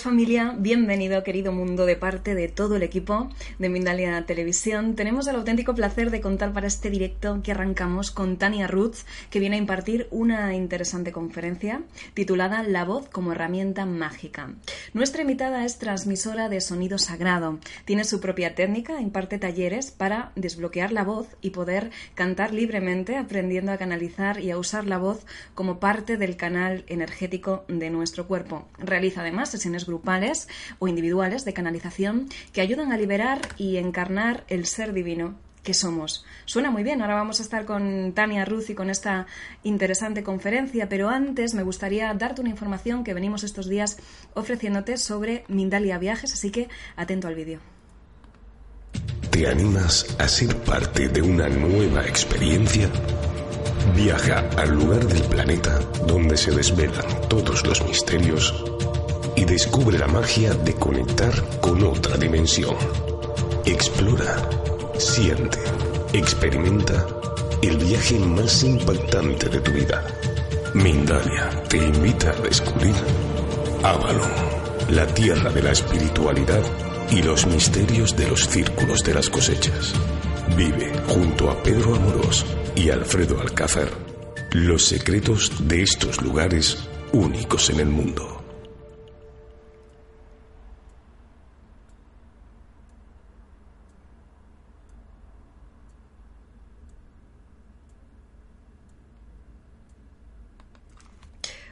Familia, bienvenido querido mundo de parte de todo el equipo de Mindalia Televisión. Tenemos el auténtico placer de contar para este directo que arrancamos con Tania Ruth, que viene a impartir una interesante conferencia titulada La voz como herramienta mágica. Nuestra invitada es transmisora de sonido sagrado, tiene su propia técnica, imparte talleres para desbloquear la voz y poder cantar libremente, aprendiendo a canalizar y a usar la voz como parte del canal energético de nuestro cuerpo. Realiza además sesiones grupales o individuales de canalización que ayudan a liberar y encarnar el ser divino que somos. Suena muy bien, ahora vamos a estar con Tania Ruz y con esta interesante conferencia, pero antes me gustaría darte una información que venimos estos días ofreciéndote sobre Mindalia Viajes, así que atento al vídeo. ¿Te animas a ser parte de una nueva experiencia? Viaja al lugar del planeta donde se desvelan todos los misterios y descubre la magia de conectar con otra dimensión. Explora, siente, experimenta el viaje más impactante de tu vida. Mindalia te invita a descubrir Avalon, la tierra de la espiritualidad y los misterios de los círculos de las cosechas. Vive junto a Pedro Amorós y Alfredo Alcázar los secretos de estos lugares únicos en el mundo.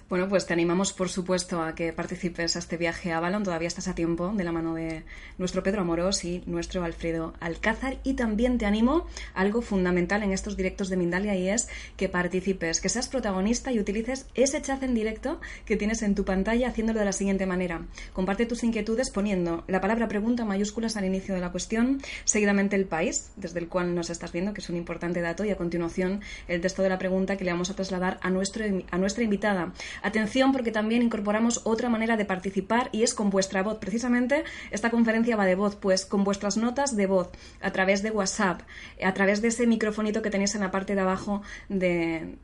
Bueno, pues te animamos, por supuesto, a que participes a este viaje a Avalon. Todavía estás a tiempo, de la mano de nuestro Pedro Amorós y nuestro Alfredo Alcázar. Y también te animo a algo fundamental en estos directos de Mindalia y es que participes, que seas protagonista y utilices ese chat en directo que tienes en tu pantalla haciéndolo de la siguiente manera. Comparte tus inquietudes poniendo la palabra pregunta mayúsculas al inicio de la cuestión, seguidamente el país desde el cual nos estás viendo, que es un importante dato, y a continuación el texto de la pregunta que le vamos a trasladar a, nuestro, a nuestra invitada. Atención porque también incorporamos otra manera de participar y es con vuestra voz. Precisamente esta conferencia va de voz, pues con vuestras notas de voz a través de WhatsApp, a través de ese microfonito que tenéis en la parte de abajo del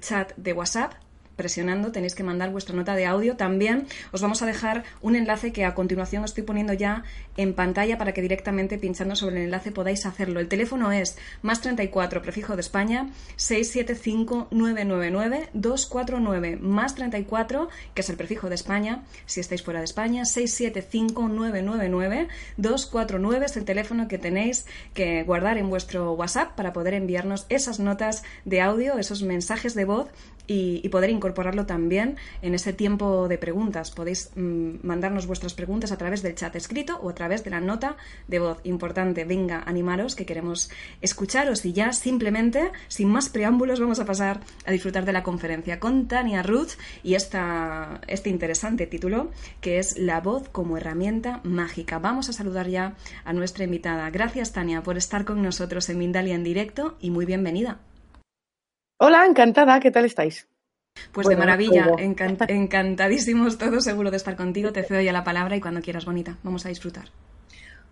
chat de WhatsApp presionando, tenéis que mandar vuestra nota de audio. También os vamos a dejar un enlace que a continuación estoy poniendo ya en pantalla para que directamente pinchando sobre el enlace podáis hacerlo. El teléfono es más 34, prefijo de España, 675-999-249, más 34, que es el prefijo de España, si estáis fuera de España, 675-999-249 es el teléfono que tenéis que guardar en vuestro WhatsApp para poder enviarnos esas notas de audio, esos mensajes de voz y, poder incorporarlo también en ese tiempo de preguntas. Podéis mm, mandarnos vuestras preguntas a través del chat escrito o a través de la nota de voz. Importante, venga, animaros que queremos escucharos y ya simplemente, sin más preámbulos, vamos a pasar a disfrutar de la conferencia con Tania Ruth y esta, este interesante título que es La voz como herramienta mágica. Vamos a saludar ya a nuestra invitada. Gracias, Tania, por estar con nosotros en Mindalia en directo y muy bienvenida. Hola, encantada, ¿qué tal estáis? Pues de maravilla, encantadísimos todos, seguro de estar contigo. Te cedo ya la palabra y cuando quieras, bonita, vamos a disfrutar.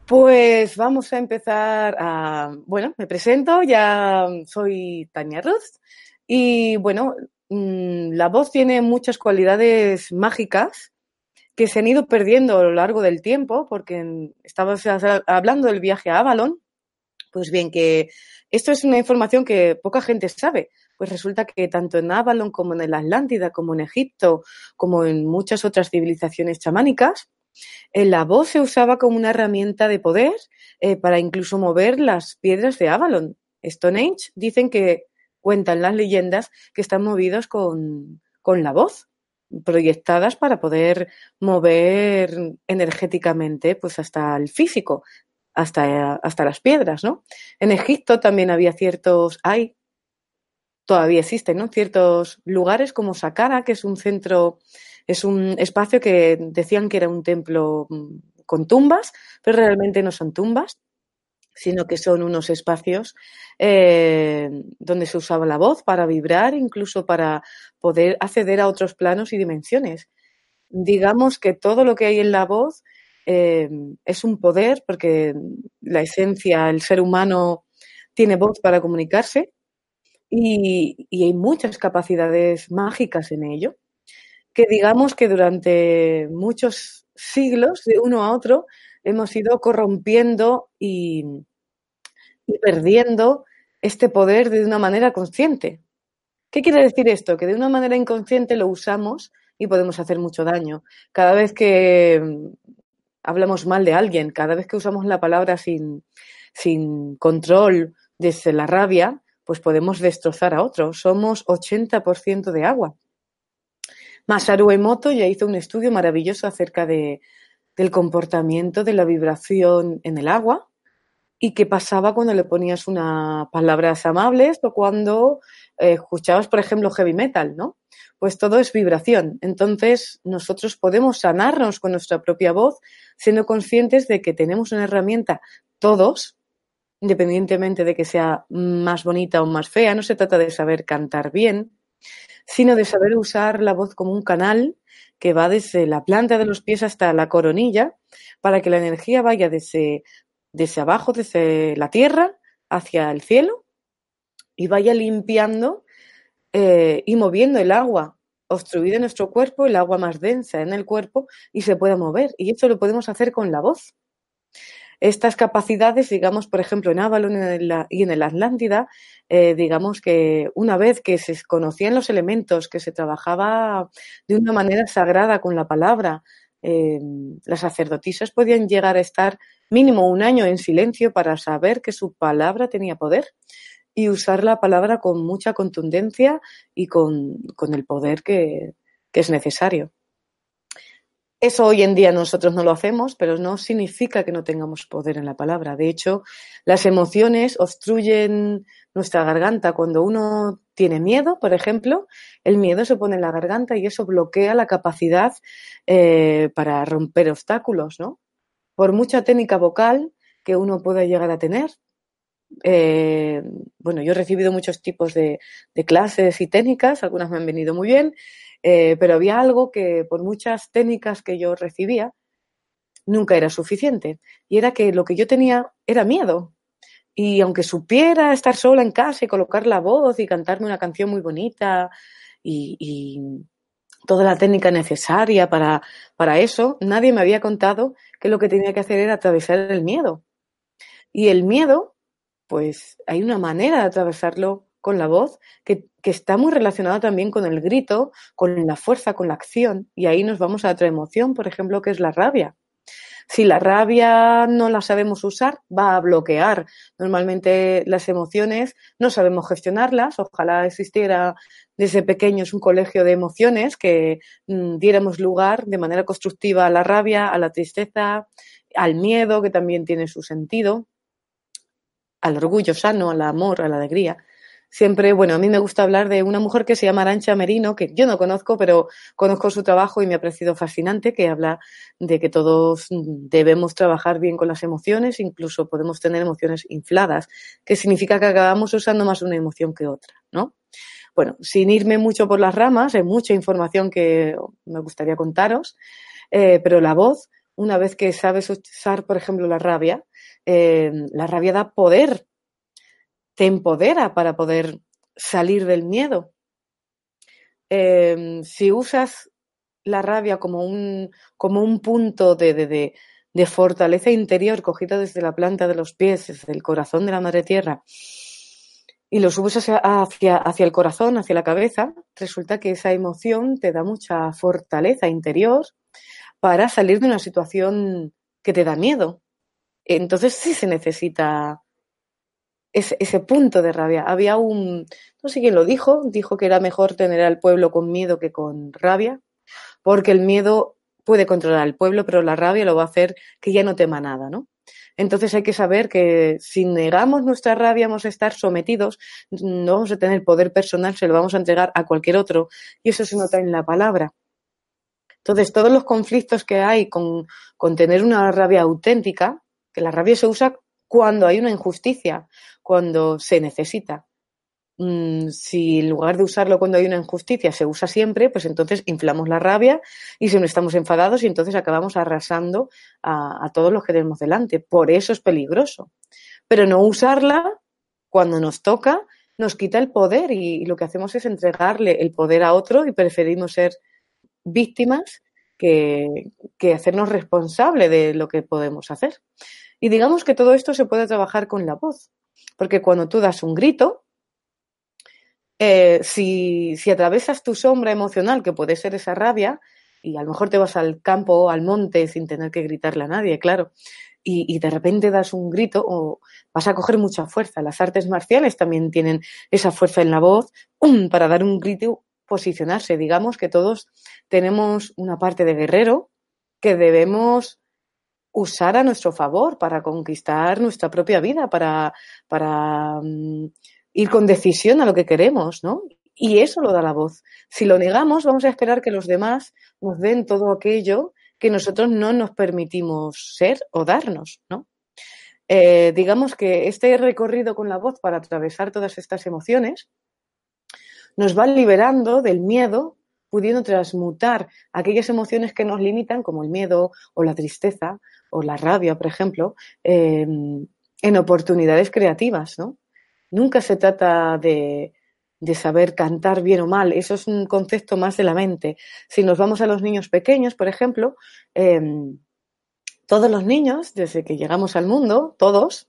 Pues vamos a empezar a. Bueno, me presento, ya soy Tania Ruth y bueno, mm, la voz tiene muchas cualidades mágicas que se han ido perdiendo a lo largo del tiempo, porque estabas hablando del viaje a Avalon. Pues bien, que esto es una información que poca gente sabe pues resulta que tanto en Avalon como en la Atlántida, como en Egipto, como en muchas otras civilizaciones chamánicas, eh, la voz se usaba como una herramienta de poder eh, para incluso mover las piedras de Avalon. Stonehenge dicen que cuentan las leyendas que están movidos con, con la voz. proyectadas para poder mover energéticamente pues hasta el físico, hasta, hasta las piedras, ¿no? En Egipto también había ciertos, hay, todavía existen, ¿no? Ciertos lugares como Saqqara, que es un centro, es un espacio que decían que era un templo mm, con tumbas, pero realmente no son tumbas, sino que son unos espacios eh, donde se usaba la voz para vibrar, incluso para poder acceder a otros planos y dimensiones. Digamos que todo lo que hay en la voz eh, es un poder, porque la esencia, el ser humano tiene voz para comunicarse y, y hay muchas capacidades mágicas en ello, que digamos que durante muchos siglos, de uno a otro, hemos ido corrompiendo y, perdiendo este poder de una manera consciente. ¿Qué quiere decir esto? Que de una manera inconsciente lo usamos y podemos hacer mucho daño. Cada vez que mm, hablamos mal de alguien, cada vez que usamos la palabra sin, sin control desde la rabia, pues podemos destrozar a otro. Somos 80% de agua. Masaru Emoto ya hizo un estudio maravilloso acerca de, del comportamiento de la vibración en el agua y qué pasaba cuando le ponías unas palabras amables o cuando eh, escuchabas, por ejemplo, heavy metal, ¿no? Pues todo es vibración. Entonces, nosotros podemos sanarnos con nuestra propia voz, siendo conscientes de que tenemos una herramienta, todos, independientemente de que sea más bonita o más fea, no se trata de saber cantar bien, sino de saber usar la voz como un canal que va desde la planta de los pies hasta la coronilla, para que la energía vaya desde desde abajo, desde la tierra hacia el cielo y vaya limpiando eh, y moviendo el agua obstruida en nuestro cuerpo, el agua más densa en el cuerpo y se pueda mover. Y esto lo podemos hacer con la voz. Estas capacidades, digamos, por ejemplo, en Avalon y en el Atlántida, eh, digamos que una vez que se conocían los elementos, que se trabajaba de una manera sagrada con la palabra, eh, las sacerdotisas podían llegar a estar mínimo un año en silencio para saber que su palabra tenía poder y usar la palabra con mucha contundencia y con, el poder que, que es necesario. Eso hoy en día nosotros no lo hacemos, pero no significa que no tengamos poder en la palabra. De hecho, las emociones obstruyen nuestra garganta. Cuando uno tiene miedo, por ejemplo, el miedo se pone en la garganta y eso bloquea la capacidad eh, para romper obstáculos, ¿no? Por mucha técnica vocal que uno pueda llegar a tener, eh, bueno, yo he recibido muchos tipos de, clases y técnicas, algunas me han venido muy bien, eh, pero había algo que por muchas técnicas que yo recibía, nunca era suficiente. Y era que lo que yo tenía era miedo. Y aunque supiera estar sola en casa y colocar la voz y cantarme una canción muy bonita y, toda la técnica necesaria para, para eso, nadie me había contado que lo que tenía que hacer era atravesar el miedo. Y el miedo, pues hay una manera de atravesarlo con la voz que, que, está muy relacionada también con el grito, con la fuerza, con la acción. Y ahí nos vamos a otra emoción, por ejemplo, que es la rabia. Si la rabia no la sabemos usar, va a bloquear. Normalmente las emociones no sabemos gestionarlas. Ojalá existiera desde pequeños un colegio de emociones que mm, diéramos lugar de manera constructiva a la rabia, a la tristeza, al miedo, que también tiene su sentido, al orgullo sano, al amor, a la alegría siempre, bueno, a mí me gusta hablar de una mujer que se llama Arancha Merino, que yo no conozco, pero conozco su trabajo y me ha parecido fascinante, que habla de que todos debemos trabajar bien con las emociones, incluso podemos tener emociones infladas, que significa que acabamos usando más una emoción que otra, ¿no? Bueno, sin irme mucho por las ramas, hay mucha información que me gustaría contaros, eh, pero la voz, una vez que sabes usar, por ejemplo, la rabia, eh, la rabia da poder te empodera para poder salir del miedo. Em, si usas la rabia como un, como un punto de, de, de, fortaleza interior cogida desde la planta de los pies, desde el corazón de la madre tierra, y lo subes hacia, hacia, el corazón, hacia la cabeza, resulta que esa emoción te da mucha fortaleza interior para salir de una situación que te da miedo. Entonces sí se necesita ese, ese, punto de rabia. Había un, no sé quién lo dijo, dijo que era mejor tener al pueblo con miedo que con rabia. porque el miedo puede controlar al pueblo, pero la rabia lo va a hacer que ya no tema nada, ¿no? Entonces hay que saber que si negamos nuestra rabia vamos a estar sometidos, no vamos a tener poder personal, se lo vamos a entregar a cualquier otro y eso se nota en la palabra. Entonces todos los conflictos que hay con, con tener una rabia auténtica, que la rabia se usa cuando hay una injusticia, cuando se necesita. Mm, si en lugar de usarlo cuando hay una injusticia se usa siempre, pues entonces inflamos la rabia y siempre estamos enfadados y entonces acabamos arrasando a, todos los que tenemos delante. Por eso es peligroso. Pero no usarla cuando nos toca nos quita el poder y, lo que hacemos es entregarle el poder a otro y preferimos ser víctimas que, hacernos responsable de lo que podemos hacer. Y digamos que todo esto se puede trabajar con la voz, porque cuando tú das un grito, eh, si, si atravesas tu sombra emocional, que puede ser esa rabia, y a lo mejor te vas al campo al monte sin tener que gritarle a nadie, claro, y, y, de repente das un grito o vas a coger mucha fuerza. Las artes marciales también tienen esa fuerza en la voz para dar un grito, posicionarse. Digamos que todos tenemos una parte de guerrero que debemos usar a nuestro favor para conquistar nuestra propia vida, para, mm, ir con decisión a lo que queremos, ¿no? Y eso lo da la voz. Si lo negamos, vamos a esperar que los demás nos den todo aquello que nosotros no nos permitimos ser o darnos, ¿no? Eh, digamos que este recorrido con la voz para atravesar todas estas emociones nos va liberando del miedo, pudiendo transmutar aquellas emociones que nos limitan, como el miedo o la tristeza o la rabia, por ejemplo, eh, en oportunidades creativas, ¿no? Nunca se trata de, de saber cantar bien o mal, eso es un concepto más de la mente. Si nos vamos a los niños pequeños, por ejemplo, em, todos los niños, desde que llegamos al mundo, todos,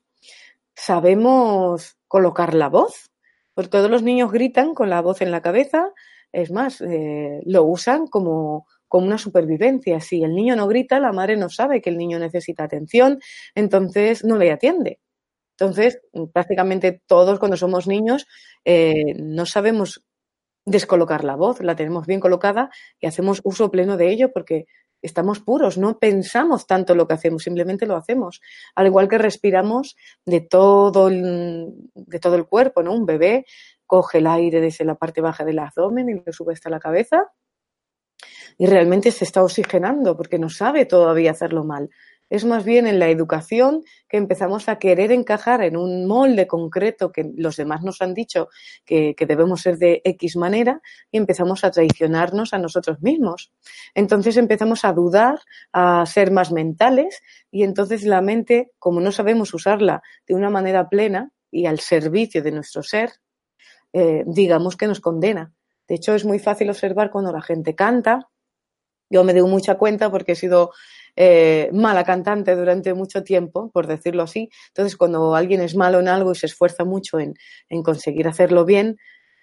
sabemos colocar la voz, porque todos los niños gritan con la voz en la cabeza, es más, eh, lo usan como, como una supervivencia. Si el niño no grita, la madre no sabe que el niño necesita atención, entonces no le atiende. Entonces, prácticamente todos cuando somos niños eh, no sabemos descolocar la voz, la tenemos bien colocada y hacemos uso pleno de ello porque estamos puros, no pensamos tanto lo que hacemos, simplemente lo hacemos. Al igual que respiramos de todo el, de todo el cuerpo, ¿no? Un bebé coge el aire desde la parte baja del abdomen y lo sube hasta la cabeza y realmente se está oxigenando porque no sabe todavía hacerlo mal es más bien en la educación que empezamos a querer encajar en un molde concreto que los demás nos han dicho que, debemos ser de X manera y empezamos a traicionarnos a nosotros mismos. Entonces empezamos a dudar, a ser más mentales y entonces la mente, como no sabemos usarla de una manera plena y al servicio de nuestro ser, eh, digamos que nos condena. De hecho, es muy fácil observar cuando la gente canta. Yo me doy mucha cuenta porque he sido eh, mala cantante durante mucho tiempo, por decirlo así. Entonces, cuando alguien es malo en algo y se esfuerza mucho en, en conseguir hacerlo bien,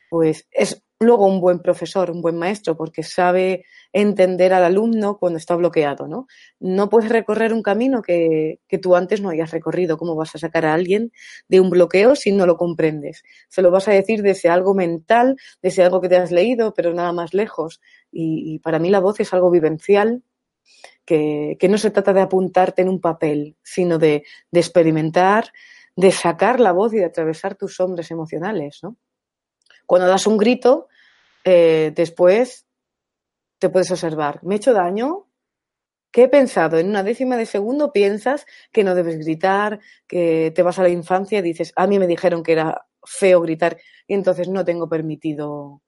pues es luego un buen profesor, un buen maestro, porque sabe entender al alumno cuando está bloqueado, ¿no? No puedes recorrer un camino que, que, tú antes no hayas recorrido. ¿Cómo vas a sacar a alguien de un bloqueo si no lo comprendes? Se lo vas a decir desde algo mental, desde algo que te has leído, pero nada más lejos. Y, para mí la voz es algo vivencial que, no se trata de apuntarte en un papel, sino de, experimentar, de sacar la voz y de atravesar tus sombras emocionales, ¿no? Cuando das un grito, eh, después te puedes observar, ¿me he hecho daño? ¿Qué he pensado? En una décima de segundo piensas que no debes gritar, que te vas a la infancia y dices, a mí me dijeron que era feo gritar y entonces no tengo permitido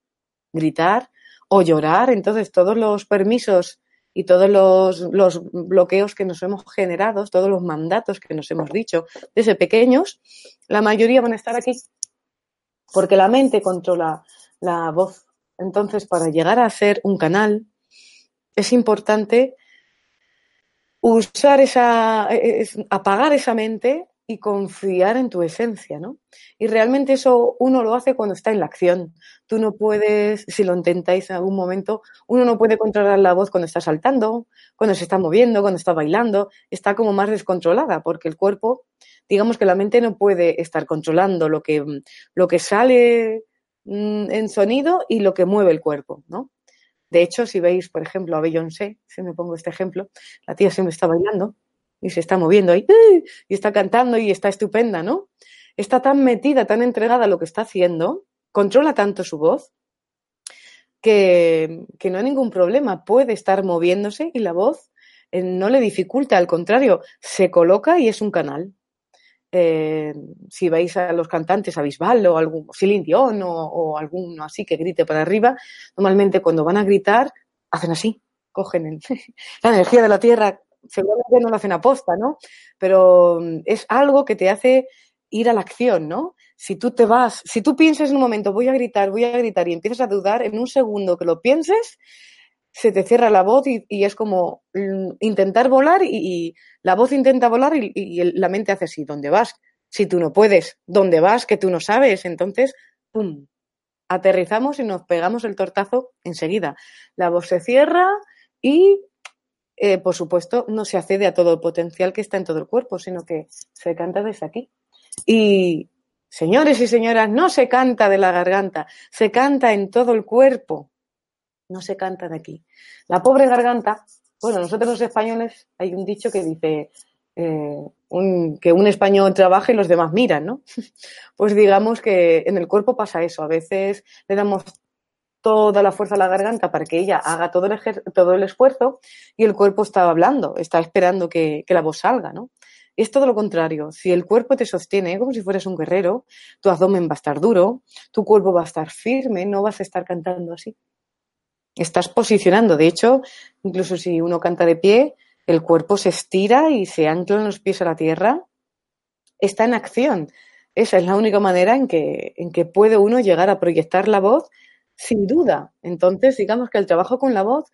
gritar o llorar. Entonces todos los permisos y todos los, bloqueos que nos hemos generado, todos los mandatos que nos hemos dicho desde pequeños, la mayoría van a estar aquí porque la mente controla la voz. Entonces, para llegar a ser un canal, es importante usar esa, apagar esa mente y confiar en tu esencia, ¿no? Y realmente eso uno lo hace cuando está en la acción. Tú no puedes, si lo intentáis en algún momento, uno no puede controlar la voz cuando está saltando, cuando se está moviendo, cuando está bailando, está como más descontrolada, porque el cuerpo, digamos que la mente no puede estar controlando lo que, lo que sale mm, en sonido y lo que mueve el cuerpo, ¿no? De hecho, si veis, por ejemplo, a Beyoncé, si me pongo este ejemplo, la tía siempre está bailando y se está moviendo ahí y está cantando y está estupenda, ¿no? Está tan metida, tan entregada a lo que está haciendo, controla tanto su voz que, que no hay ningún problema. Puede estar moviéndose y la voz eh, no le dificulta, al contrario, se coloca y es un canal. Eh, si veis a los cantantes, a Bisbal o algún Celine Dion o, o, alguno así que grite para arriba, normalmente cuando van a gritar hacen así, cogen la energía de la tierra, seguramente no lo hacen aposta, ¿no? Pero mm, es algo que te hace ir a la acción, ¿no? Si tú te vas, si tú piensas en un momento, voy a gritar, voy a gritar y empiezas a dudar, en un segundo que lo pienses, se te cierra la voz y, es como mm, intentar volar y, y, la voz intenta volar y, y, la mente hace así, ¿dónde vas? Si tú no puedes, ¿dónde vas? Que tú no sabes. Entonces, ¡pum! Aterrizamos y nos pegamos el tortazo enseguida. La voz se cierra y, eh, por supuesto, no se accede a todo el potencial que está en todo el cuerpo, sino que se canta desde aquí. Y, señores y señoras, no se canta de la garganta, se canta en todo el cuerpo no se canta de aquí. La pobre garganta, bueno, nosotros los españoles hay un dicho que dice eh, que un español trabaja y los demás miran, ¿no? Pues digamos que en el cuerpo pasa eso. A veces le damos toda la fuerza a la garganta para que ella haga todo el, todo el esfuerzo y el cuerpo está hablando, está esperando que, que la voz salga, ¿no? Es todo lo contrario. Si el cuerpo te sostiene como si fueras un guerrero, tu abdomen va a estar duro, tu cuerpo va a estar firme, no vas a estar cantando así estás posicionando. De hecho, incluso si uno canta de pie, el cuerpo se estira y se anclan los pies a la tierra. Está en acción. Esa es la única manera en que, en que puede uno llegar a proyectar la voz sin duda. Entonces, digamos que el trabajo con la voz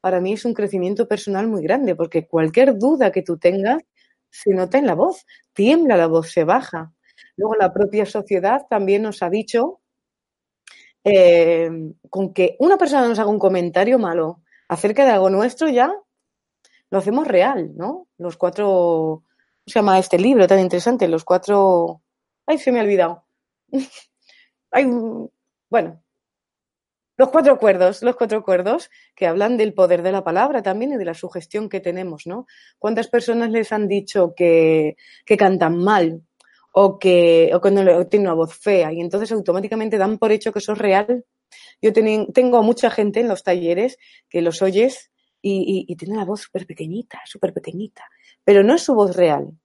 para mí es un crecimiento personal muy grande, porque cualquier duda que tú tengas se nota en la voz, tiembla la voz, se baja. Luego la propia sociedad también nos ha dicho eh, con que una persona nos haga un comentario malo acerca de algo nuestro ya lo hacemos real, ¿no? Los cuatro, ¿cómo se llama este libro tan interesante? Los cuatro, ay, se me ha olvidado. ay, bueno, los cuatro acuerdos, los cuatro acuerdos que hablan del poder de la palabra también y de la sugestión que tenemos, ¿no? ¿Cuántas personas les han dicho que, que cantan mal o que, o que no, tiene una voz fea y entonces automáticamente dan por hecho que eso es real. Yo ten, tengo mucha gente en los talleres que los oyes y, y, y tiene la voz súper pequeñita, súper pequeñita, pero no es su voz real.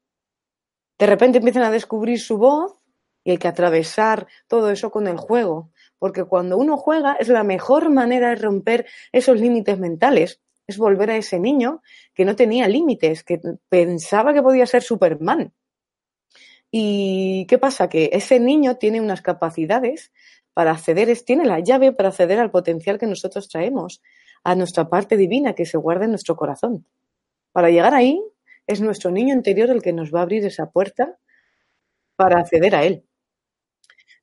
De repente empiezan a descubrir su voz y hay que atravesar todo eso con el juego, porque cuando uno juega es la mejor manera de romper esos límites mentales, es volver a ese niño que no tenía límites, que pensaba que podía ser Superman ¿Y qué pasa? Que ese niño tiene unas capacidades para acceder, tiene la llave para acceder al potencial que nosotros traemos, a nuestra parte divina que se guarda en nuestro corazón. Para llegar ahí, es nuestro niño interior el que nos va a abrir esa puerta para acceder a él.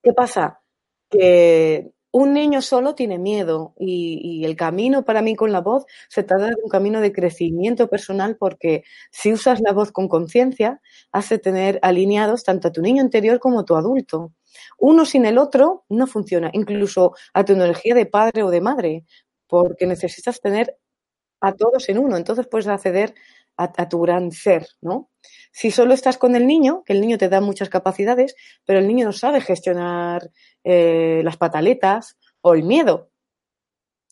¿Qué pasa? Que un niño solo tiene miedo y, y, el camino para mí con la voz se trata de un camino de crecimiento personal porque si usas la voz con conciencia, hace tener alineados tanto a tu niño interior como a tu adulto. Uno sin el otro no funciona, incluso a tu energía de padre o de madre, porque necesitas tener a todos en uno. Entonces puedes acceder a, tu gran ser, ¿no? Si solo estás con el niño, que el niño te da muchas capacidades, pero el niño no sabe gestionar eh, las pataletas o el miedo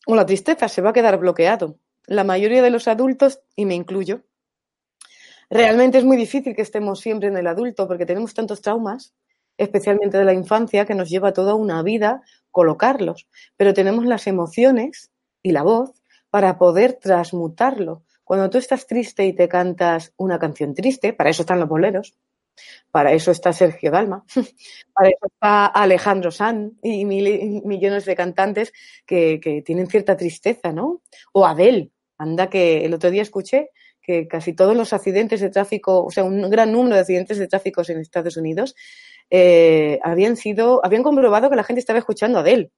o la tristeza, se va a quedar bloqueado. La mayoría de los adultos, y me incluyo, realmente es muy difícil que estemos siempre en el adulto porque tenemos tantos traumas, especialmente de la infancia, que nos lleva toda una vida colocarlos, pero tenemos las emociones y la voz para poder transmutarlo. Cuando tú estás triste y te cantas una canción triste, para eso están los boleros, para eso está Sergio Dalma, para eso está Alejandro San y mil, millones de cantantes que, tienen cierta tristeza, ¿no? O Adele, anda que el otro día escuché que casi todos los accidentes de tráfico, o sea, un gran número de accidentes de tráfico en Estados Unidos eh, habían sido, habían comprobado que la gente estaba escuchando a Adele.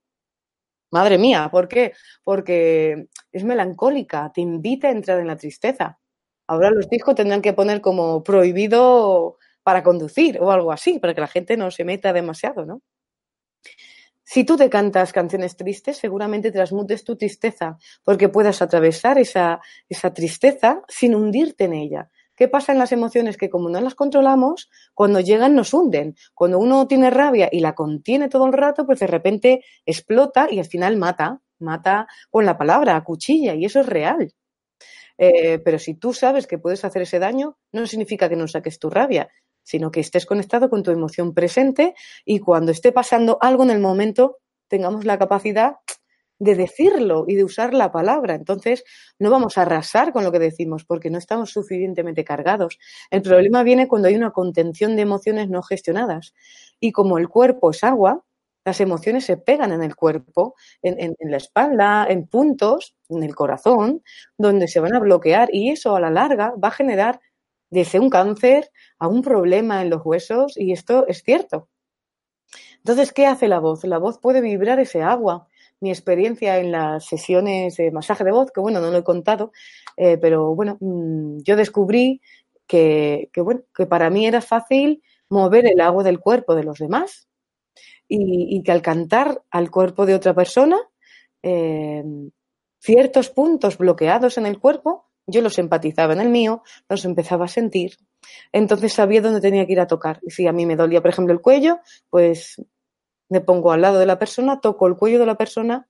Madre mía, ¿por qué? Porque es melancólica, te invita a entrar en la tristeza. Ahora los discos tendrán que poner como prohibido para conducir o algo así, para que la gente no se meta demasiado, ¿no? Si tú te cantas canciones tristes, seguramente transmutes tu tristeza, porque puedas atravesar esa, esa tristeza sin hundirte en ella. ¿Qué pasa en las emociones? Que como no las controlamos, cuando llegan nos hunden. Cuando uno tiene rabia y la contiene todo el rato, pues de repente explota y al final mata. Mata con la palabra, cuchilla, y eso es real. Eh, pero si tú sabes que puedes hacer ese daño, no significa que no saques tu rabia, sino que estés conectado con tu emoción presente y cuando esté pasando algo en el momento, tengamos la capacidad de decirlo y de usar la palabra. Entonces, no vamos a arrasar con lo que decimos porque no estamos suficientemente cargados. El problema viene cuando hay una contención de emociones no gestionadas. Y como el cuerpo es agua, las emociones se pegan en el cuerpo, en, la espalda, en puntos, en el corazón, donde se van a bloquear y eso a la larga va a generar desde un cáncer a un problema en los huesos y esto es cierto. Entonces, ¿qué hace la voz? La voz puede vibrar ese agua mi experiencia en las sesiones de masaje de voz, que bueno, no lo he contado, eh, pero bueno, mm, yo descubrí que, bueno, que para mí era fácil mover el agua del cuerpo de los demás y, que al cantar al cuerpo de otra persona, eh, ciertos puntos bloqueados en el cuerpo, yo los empatizaba en el mío, los empezaba a sentir, entonces sabía dónde tenía que ir a tocar. Y si a mí me dolía, por ejemplo, el cuello, pues me pongo al lado de la persona, toco el cuello de la persona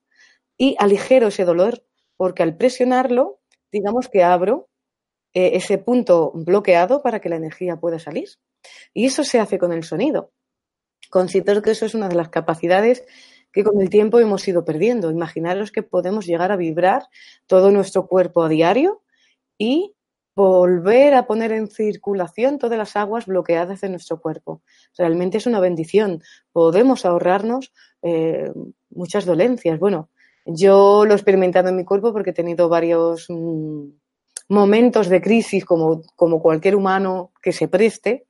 y aligero ese dolor, porque al presionarlo, digamos que abro eh, ese punto bloqueado para que la energía pueda salir. Y eso se hace con el sonido. Considero que eso es una de las capacidades que con el tiempo hemos ido perdiendo. Imaginaros que podemos llegar a vibrar todo nuestro cuerpo a diario y volver a poner en circulación todas las aguas bloqueadas de nuestro cuerpo. Realmente es una bendición. Podemos ahorrarnos eh, muchas dolencias. Bueno, yo lo he experimentado en mi cuerpo porque he tenido varios mm, momentos de crisis como, como cualquier humano que se preste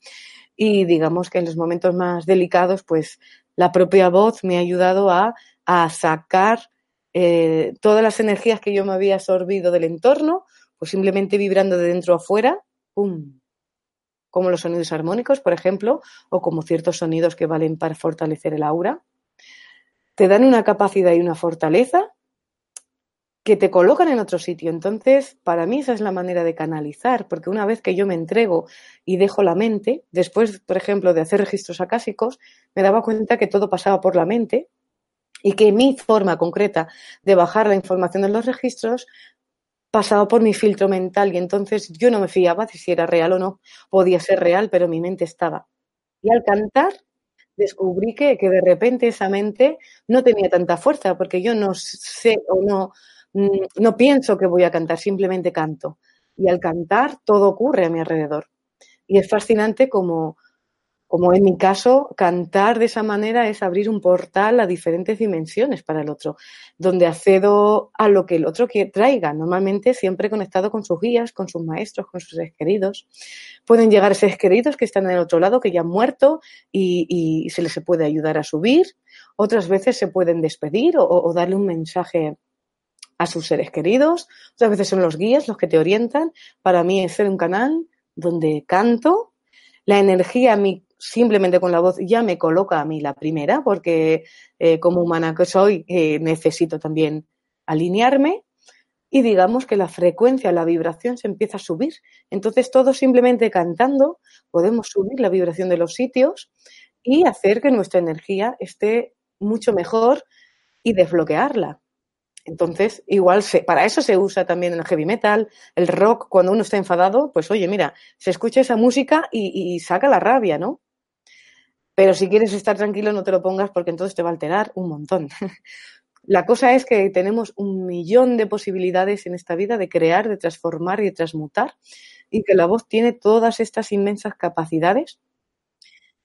y digamos que en los momentos más delicados pues la propia voz me ha ayudado a, sacar eh, todas las energías que yo me había absorbido del entorno pues simplemente vibrando de dentro a afuera, ¡pum! Como los sonidos armónicos, por ejemplo, o como ciertos sonidos que valen para fortalecer el aura, te dan una capacidad y una fortaleza que te colocan en otro sitio. Entonces, para mí esa es la manera de canalizar, porque una vez que yo me entrego y dejo la mente, después, por ejemplo, de hacer registros acásicos, me daba cuenta que todo pasaba por la mente y que mi forma concreta de bajar la información de los registros pasaba por mi filtro mental y entonces yo no me fiaba si era real o no. Podía ser real, pero mi mente estaba. Y al cantar descubrí que, que de repente esa mente no tenía tanta fuerza porque yo no sé o no, mm, no pienso que voy a cantar, simplemente canto. Y al cantar todo ocurre a mi alrededor. Y es fascinante como como en mi caso, cantar de esa manera es abrir un portal a diferentes dimensiones para el otro, donde accedo a lo que el otro traiga, normalmente siempre conectado con sus guías, con sus maestros, con sus seres queridos. Pueden llegar seres queridos que están en el otro lado, que ya han muerto y, se les puede ayudar a subir. Otras veces se pueden despedir o darle un mensaje a sus seres queridos. Otras veces son los guías los que te orientan. Para mí es ser un canal donde canto la energía, mi simplemente con la voz ya me coloca a mí la primera, porque eh, como humana que soy eh, necesito también alinearme y digamos que la frecuencia, la vibración se empieza a subir. Entonces todos simplemente cantando podemos subir la vibración de los sitios y hacer que nuestra energía esté mucho mejor y desbloquearla. Entonces, igual se, para eso se usa también el heavy metal, el rock, cuando uno está enfadado, pues oye, mira, se escucha esa música y saca la rabia, ¿no? Pero si quieres estar tranquilo, no te lo pongas porque entonces te va a alterar un montón. La cosa es que tenemos un millón de posibilidades en esta vida de crear, de transformar y de transmutar, y que la voz tiene todas estas inmensas capacidades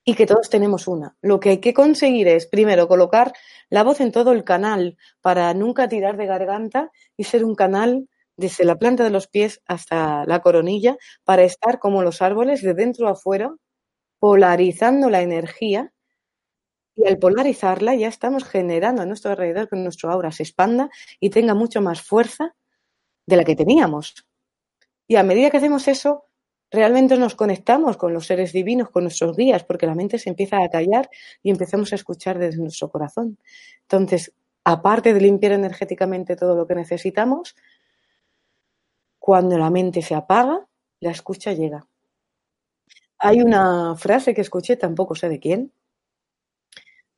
y que todos tenemos una. Lo que hay que conseguir es, primero, colocar la voz en todo el canal para nunca tirar de garganta y ser un canal desde la planta de los pies hasta la coronilla para estar como los árboles de dentro a afuera polarizando la energía y al polarizarla ya estamos generando a nuestro alrededor que nuestro aura se expanda y tenga mucho más fuerza de la que teníamos. Y a medida que hacemos eso, realmente nos conectamos con los seres divinos, con nuestros guías, porque la mente se empieza a callar y empezamos a escuchar desde nuestro corazón. Entonces, aparte de limpiar energéticamente todo lo que necesitamos, cuando la mente se apaga, la escucha llega. Hay una frase que escuché, tampoco sé de quién,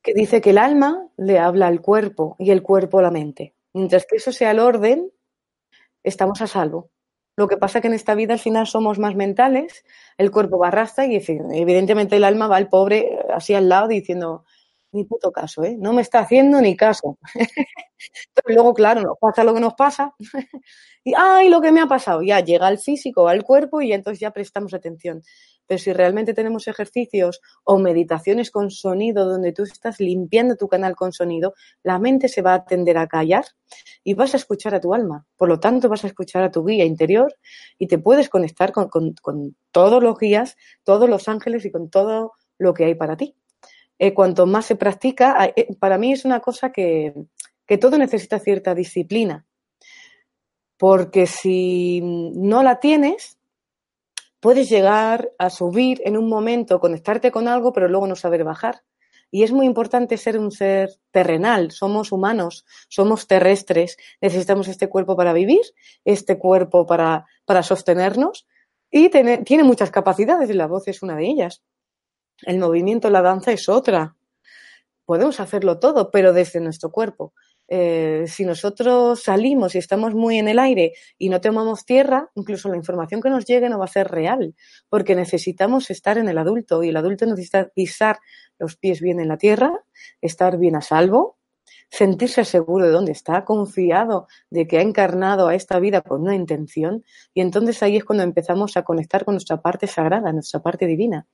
que dice que el alma le habla al cuerpo y el cuerpo a la mente. Mientras que eso sea el orden, estamos a salvo. Lo que pasa que en esta vida al final somos más mentales, el cuerpo va arrastra y evidentemente el alma va al pobre así al lado diciendo, ni puto caso, ¿eh? No me está haciendo ni caso. Pero luego, claro, nos pasa lo que nos pasa. y, ay, lo que me ha pasado. Ya llega al físico, al cuerpo y entonces ya prestamos atención. Pero si realmente tenemos ejercicios o meditaciones con sonido donde tú estás limpiando tu canal con sonido, la mente se va a tender a callar y vas a escuchar a tu alma. Por lo tanto, vas a escuchar a tu guía interior y te puedes conectar con, todos los guías, todos los ángeles y con todo lo que hay para ti. Eh, cuanto más se practica, eh, para mí es una cosa que, que todo necesita cierta disciplina. Porque si no la tienes, puedes llegar a subir en un momento, conectarte con algo, pero luego no saber bajar. Y es muy importante ser un ser terrenal, somos humanos, somos terrestres, necesitamos este cuerpo para vivir, este cuerpo para, para sostenernos y tiene muchas capacidades y la voz es una de ellas. El movimiento, la danza es otra. Podemos hacerlo todo, pero desde nuestro cuerpo. Eh, si nosotros salimos y estamos muy en el aire y no tomamos tierra, incluso la información que nos llegue no va a ser real, porque necesitamos estar en el adulto y el adulto necesita pisar los pies bien en la tierra, estar bien a salvo, sentirse seguro de dónde está, confiado de que ha encarnado a esta vida con una intención y entonces ahí es cuando empezamos a conectar con nuestra parte sagrada, nuestra parte divina.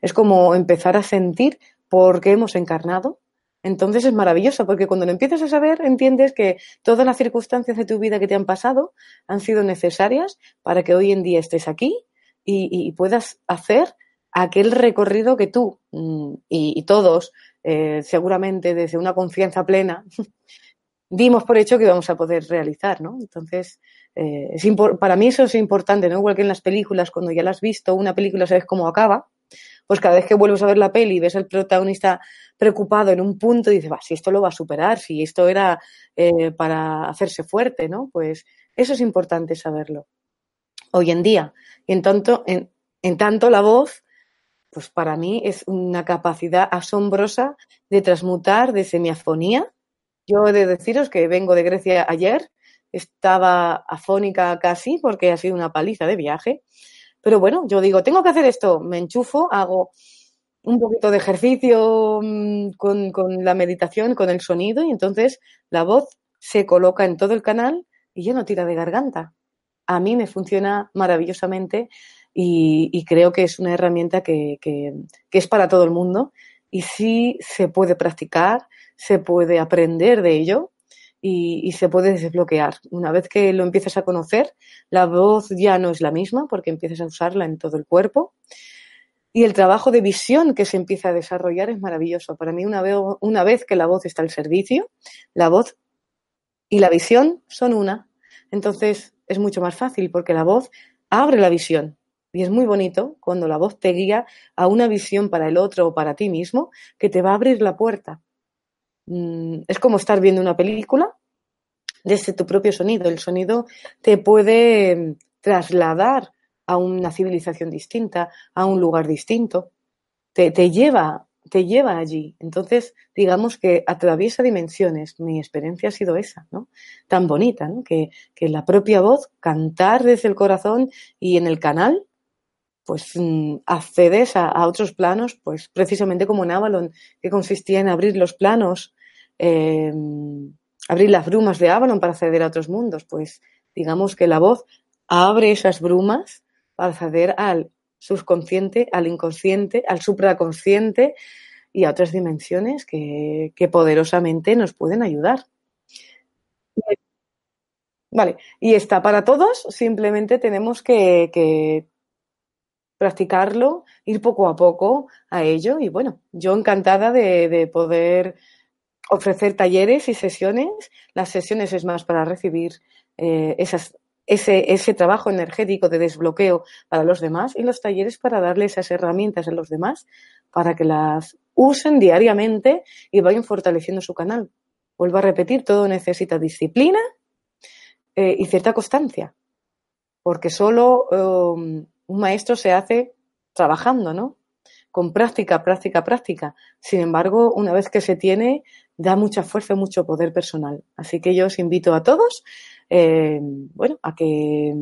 Es como empezar a sentir por qué hemos encarnado, entonces es maravilloso porque cuando lo empiezas a saber entiendes que todas las circunstancias de tu vida que te han pasado han sido necesarias para que hoy en día estés aquí y, puedas hacer aquel recorrido que tú mm, y, todos, eh, seguramente desde una confianza plena, dimos por hecho que íbamos a poder realizar, ¿no? Entonces, eh, para mí eso es importante, ¿no? Igual que en las películas, cuando ya las has visto, una película sabes cómo acaba, pues cada vez que vuelves a ver la peli y ves al protagonista preocupado en un punto, dices, va, si esto lo va a superar, si esto era eh, para hacerse fuerte, ¿no? Pues eso es importante saberlo. Hoy en día. Y en tanto, en, en tanto la voz, pues para mí es una capacidad asombrosa de transmutar de semiafonía. Yo he de deciros que vengo de Grecia ayer, estaba afónica casi porque ha sido una paliza de viaje pero bueno, yo digo, tengo que hacer esto, me enchufo, hago un poquito de ejercicio mm, con, la meditación, con el sonido, y entonces la voz se coloca en todo el canal y ya no tira de garganta. A mí me funciona maravillosamente y, creo que es una herramienta que, es para todo el mundo y sí se puede practicar, se puede aprender de ello y, se puede desbloquear. Una vez que lo empiezas a conocer, la voz ya no es la misma porque empiezas a usarla en todo el cuerpo. Y el trabajo de visión que se empieza a desarrollar es maravilloso. Para mí, una vez, que la voz está al servicio, la voz y la visión son una. Entonces es mucho más fácil porque la voz abre la visión. Y es muy bonito cuando la voz te guía a una visión para el otro o para ti mismo que te va a abrir la puerta. Mm, es como estar viendo una película desde tu propio sonido. El sonido te puede mm, trasladar a una civilización distinta, a un lugar distinto. Te, lleva, te lleva allí. Entonces, digamos que atraviesa dimensiones. Mi experiencia ha sido esa, ¿no? Tan bonita, ¿no? Que, la propia voz, cantar desde el corazón y en el canal, pues mm, accedes a, a, otros planos, pues precisamente como en Avalon, que consistía en abrir los planos eh, abrir las brumas de Avalon para acceder a otros mundos. Pues digamos que la voz abre esas brumas para acceder al subconsciente, al inconsciente, al supraconsciente y a otras dimensiones que, poderosamente nos pueden ayudar. Vale, y está para todos, simplemente tenemos que, practicarlo, ir poco a poco a ello y bueno, yo encantada de poder ofrecer talleres y sesiones. Las sesiones es más para recibir eh, esas ese, ese trabajo energético de desbloqueo para los demás y los talleres para darle esas herramientas a los demás para que las usen diariamente y vayan fortaleciendo su canal. Vuelvo a repetir, todo necesita disciplina eh, y cierta constancia, porque solo um, un maestro se hace trabajando, ¿no? Con práctica, práctica, práctica. Sin embargo, una vez que se tiene, da mucha fuerza, mucho poder personal. Así que yo os invito a todos, eh, bueno, a que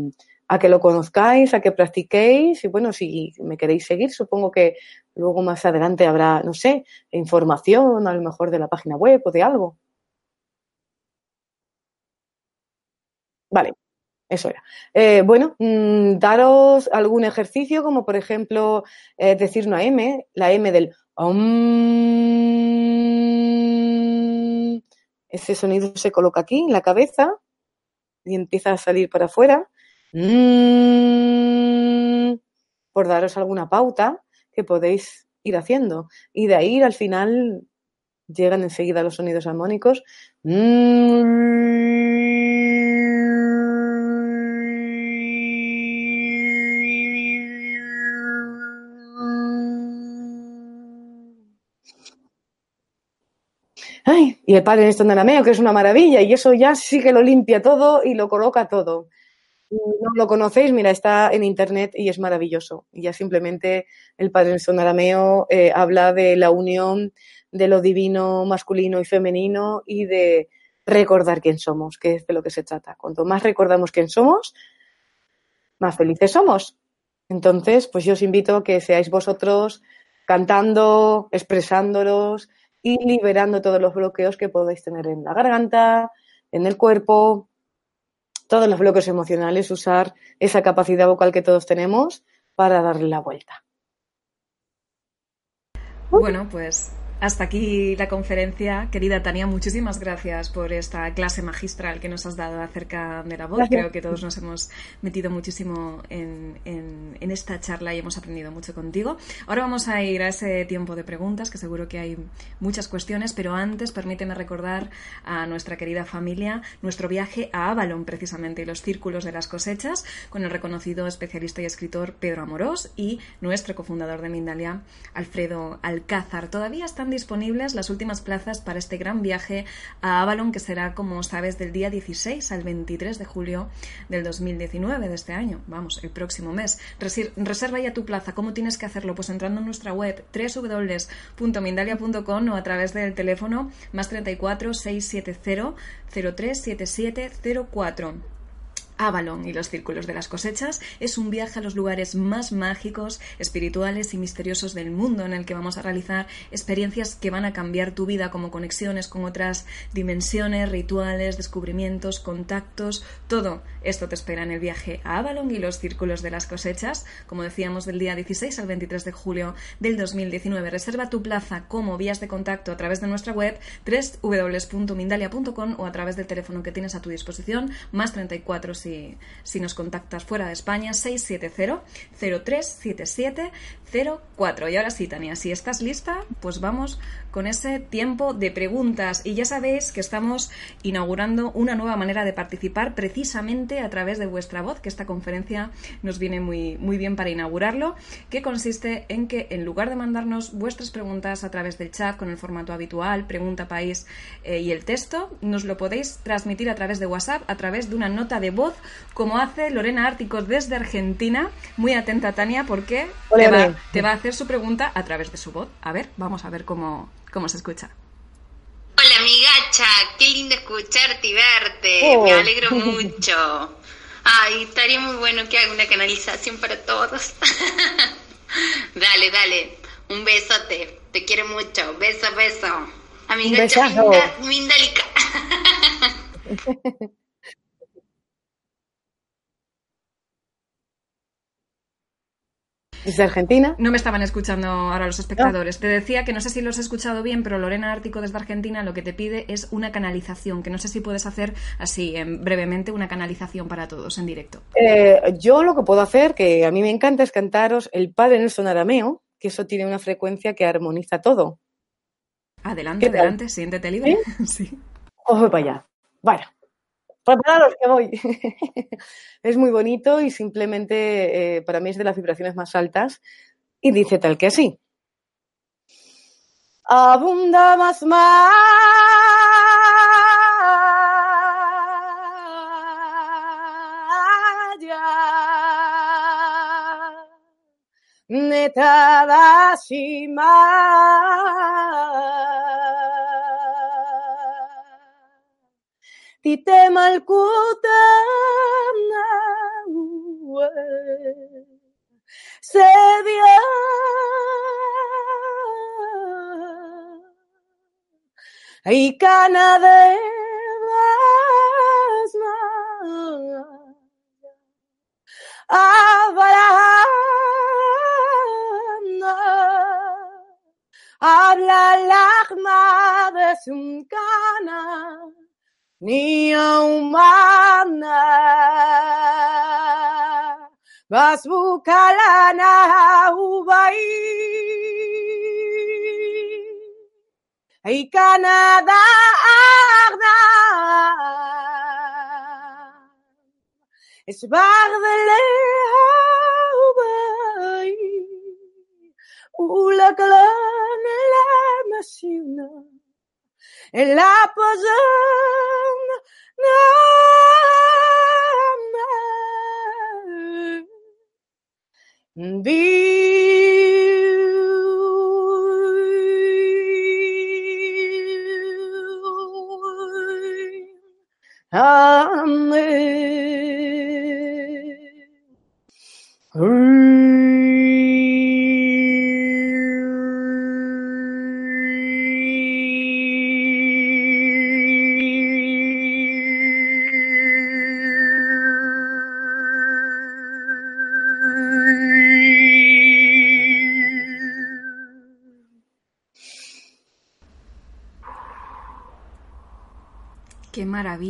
a que lo conozcáis, a que practiquéis y bueno, si me queréis seguir, supongo que luego más adelante habrá, no sé, información a lo mejor de la página web o de algo. Vale, eso era. Eh, bueno, mm, daros algún ejercicio, como por ejemplo eh, decir una M, la M del Ese sonido se coloca aquí en la cabeza y empieza a salir para afuera. Mm, por daros alguna pauta que podéis ir haciendo. Y de ahí al final llegan enseguida los sonidos armónicos. Ay, y el padre Néstor Narameo, que es una maravilla, y eso ya sí que lo limpia todo y lo coloca todo no lo conocéis, mira, está en internet y es maravilloso. Ya simplemente el Padre Son Arameo eh, habla de la unión de lo divino masculino y femenino y de recordar quién somos, que es de lo que se trata. Cuanto más recordamos quién somos, más felices somos. Entonces, pues yo os invito a que seáis vosotros cantando, expresándolos y liberando todos los bloqueos que podáis tener en la garganta, en el cuerpo, todos los bloques emocionales, usar esa capacidad vocal que todos tenemos para darle la vuelta. Bueno, pues hasta aquí la conferencia. Querida Tania, muchísimas gracias por esta clase magistral que nos has dado acerca de la voz. Creo que todos nos hemos metido muchísimo en, esta charla y hemos aprendido mucho contigo. Ahora vamos a ir a ese tiempo de preguntas, que seguro que hay muchas cuestiones, pero antes permíteme recordar a nuestra querida familia nuestro viaje a Avalon, precisamente, y los círculos de las cosechas, con el reconocido especialista y escritor Pedro Amorós y nuestro cofundador de Mindalia, Alfredo Alcázar. Todavía están disponibles las últimas plazas para este gran viaje a Avalon, que será, como sabes, del día 16 al 23 de julio del 2019 de este año. Vamos, el próximo mes. Reserva ya tu plaza. ¿Cómo tienes que hacerlo? Pues entrando en nuestra web www.mindalia.com o a través del teléfono más 34 670 037704. Avalon y los círculos de las cosechas es un viaje a los lugares más mágicos, espirituales y misteriosos del mundo en el que vamos a realizar experiencias que van a cambiar tu vida como conexiones con otras dimensiones, rituales, descubrimientos, contactos, todo esto te espera en el viaje a Avalon y los círculos de las cosechas, como decíamos del día 16 al 23 de julio del 2019. Reserva tu plaza como vías de contacto a través de nuestra web www.mindalia.com o a través del teléfono que tienes a tu disposición más 34 si, nos contactas fuera de España, 670-037704. Y ahora sí, Tania, si estás lista, pues vamos con ese tiempo de preguntas. Y ya sabéis que estamos inaugurando una nueva manera de participar precisamente a través de vuestra voz, que esta conferencia nos viene muy, muy bien para inaugurarlo, que consiste en que en lugar de mandarnos vuestras preguntas a través del chat con el formato habitual, pregunta país eh, y el texto, nos lo podéis transmitir a través de WhatsApp, a través de una nota de voz como hace Lorena Ártico desde Argentina. Muy atenta, Tania, porque te, va, a hacer su pregunta a través de su voz. A ver, vamos a ver cómo, cómo se escucha. Hola, mi gacha, qué lindo escucharte y verte. Me oh. alegro mucho. Ay, estaría muy bueno que haga una canalización para todos. dale, dale. Un besote. Te quiero mucho. Beso, beso. A mi gacha Mindalica. ¿Desde Argentina? No me estaban escuchando ahora los espectadores. Te decía que no sé si los he escuchado bien, pero Lorena Ártico desde Argentina lo que te pide es una canalización, que no sé si puedes hacer así brevemente una canalización para todos en directo. Eh, yo lo que puedo hacer, que a mí me encanta, es cantaros el Padre Nelson Arameo, que eso tiene una frecuencia que armoniza todo. Adelante, adelante, siéntete libre. Sí. sí. Ojo para allá. Bueno. Prepararos que voy. es muy bonito y simplemente eh, para mí es de las vibraciones más altas y dice tal que así. Abunda más más Tite malkuta se vio y Canadá habla lagma de su Minha humana. Vas bukalana ubai ay Canadá arda. Es bagdele ubai ulaklan la masina la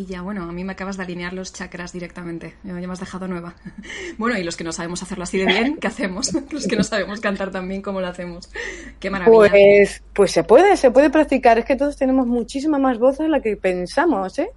posone Bueno, a mí me acabas de alinear los chakras directamente. Ya me has dejado nueva. Bueno, y los que no sabemos hacerlo así de bien, ¿qué hacemos? Los que no sabemos cantar tan bien, ¿cómo lo hacemos? Qué maravilla. Pues, pues se puede, se puede practicar. Es que todos tenemos muchísima más voz de la que pensamos, ¿eh?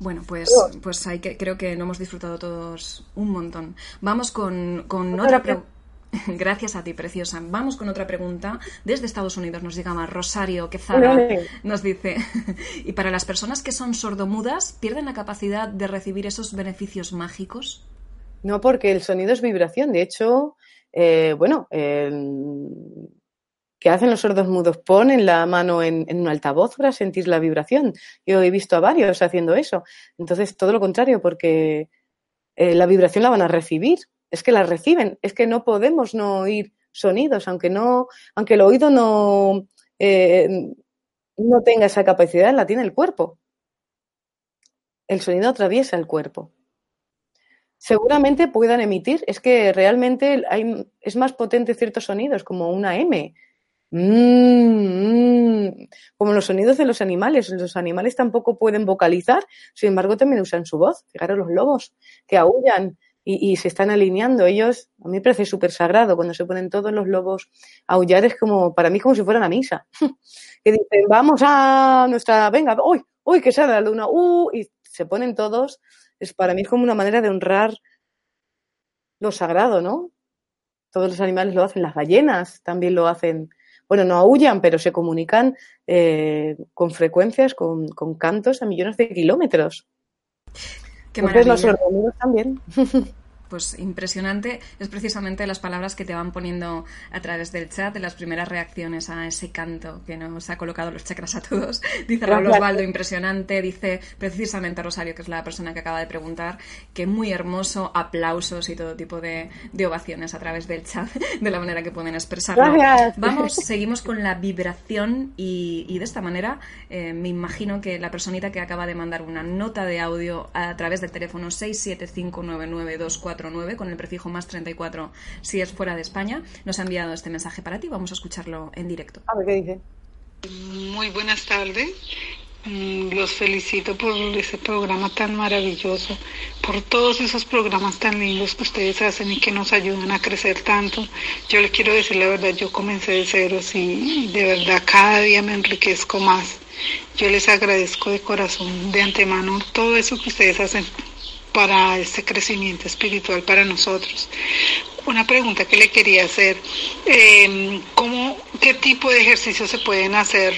Bueno, pues, pues hay que, creo que lo hemos disfrutado todos un montón. Vamos con, con otra pregunta. Gracias a ti, preciosa. Vamos con otra pregunta. Desde Estados Unidos nos llega más Rosario Quezada. Nos dice, ¿y para las personas que son sordomudas, pierden la capacidad de recibir esos beneficios mágicos? No, porque el sonido es vibración. De hecho, eh, bueno, ¿qué hacen los sordos mudos? Ponen la mano en, un altavoz para sentir la vibración. Yo he visto a varios haciendo eso. Entonces, todo lo contrario, porque eh, la vibración la van a recibir es que las reciben, es que no podemos no oír sonidos, aunque no, aunque el oído no, eh, no tenga esa capacidad, la tiene el cuerpo. El sonido atraviesa el cuerpo. Seguramente puedan emitir, es que realmente hay, es más potente ciertos sonidos, como una M, mm, como los sonidos de los animales. Los animales tampoco pueden vocalizar, sin embargo también usan su voz. Fijaros los lobos que aullan, y, se están alineando. Ellos, a mí me parece súper sagrado cuando se ponen todos los lobos a aullar, es como, para mí, como si fuera una misa. que dicen, vamos a nuestra, venga, uy, uy, que sale la luna, uh, y se ponen todos. Es para mí es como una manera de honrar lo sagrado, ¿no? Todos los animales lo hacen, las ballenas también lo hacen. Bueno, no aullan, pero se comunican eh, con frecuencias, con, con cantos a millones de kilómetros. Qué maravilla. los sordomudos también. pues impresionante es precisamente las palabras que te van poniendo a través del chat, de las primeras reacciones a ese canto que nos ha colocado los chakras a todos. Dice Raúl Osvaldo, impresionante. Dice precisamente Rosario, que es la persona que acaba de preguntar, que muy hermoso, aplausos y todo tipo de, ovaciones a través del chat, de la manera que pueden expresarlo. Vamos, seguimos con la vibración y, de esta manera eh, me imagino que la personita que acaba de mandar una nota de audio a través del teléfono 6759924 con el prefijo más 34 si es fuera de España, nos ha enviado este mensaje para ti. Vamos a escucharlo en directo. A ver qué dice. Muy buenas tardes. Mm, los felicito por ese programa tan maravilloso, por todos esos programas tan lindos que ustedes hacen y que nos ayudan a crecer tanto. Yo le quiero decir la verdad, yo comencé de ceros y de verdad cada día me enriquezco más Yo les agradezco de corazón, de antemano, todo eso que ustedes hacen para este crecimiento espiritual para nosotros. Una pregunta que le quería hacer, eh, ¿cómo, ¿qué tipo de ejercicios se pueden hacer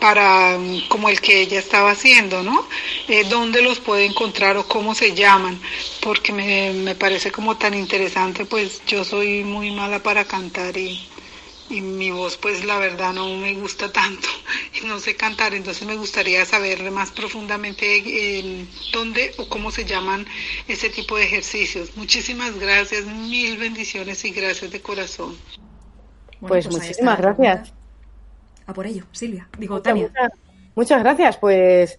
para como el que ella estaba haciendo, ¿no? Eh, ¿Dónde los puede encontrar o cómo se llaman? Porque me, me parece como tan interesante, pues yo soy muy mala para cantar y, y mi voz pues la verdad no me gusta tanto y no sé cantar, entonces me gustaría saber más profundamente eh, dónde o cómo se llaman ese tipo de ejercicios. Muchísimas gracias, mil bendiciones y gracias de corazón. pues, pues muchísimas gracias a por ello, Silvia. Digo, Tania. Muchas, gracias. Pues,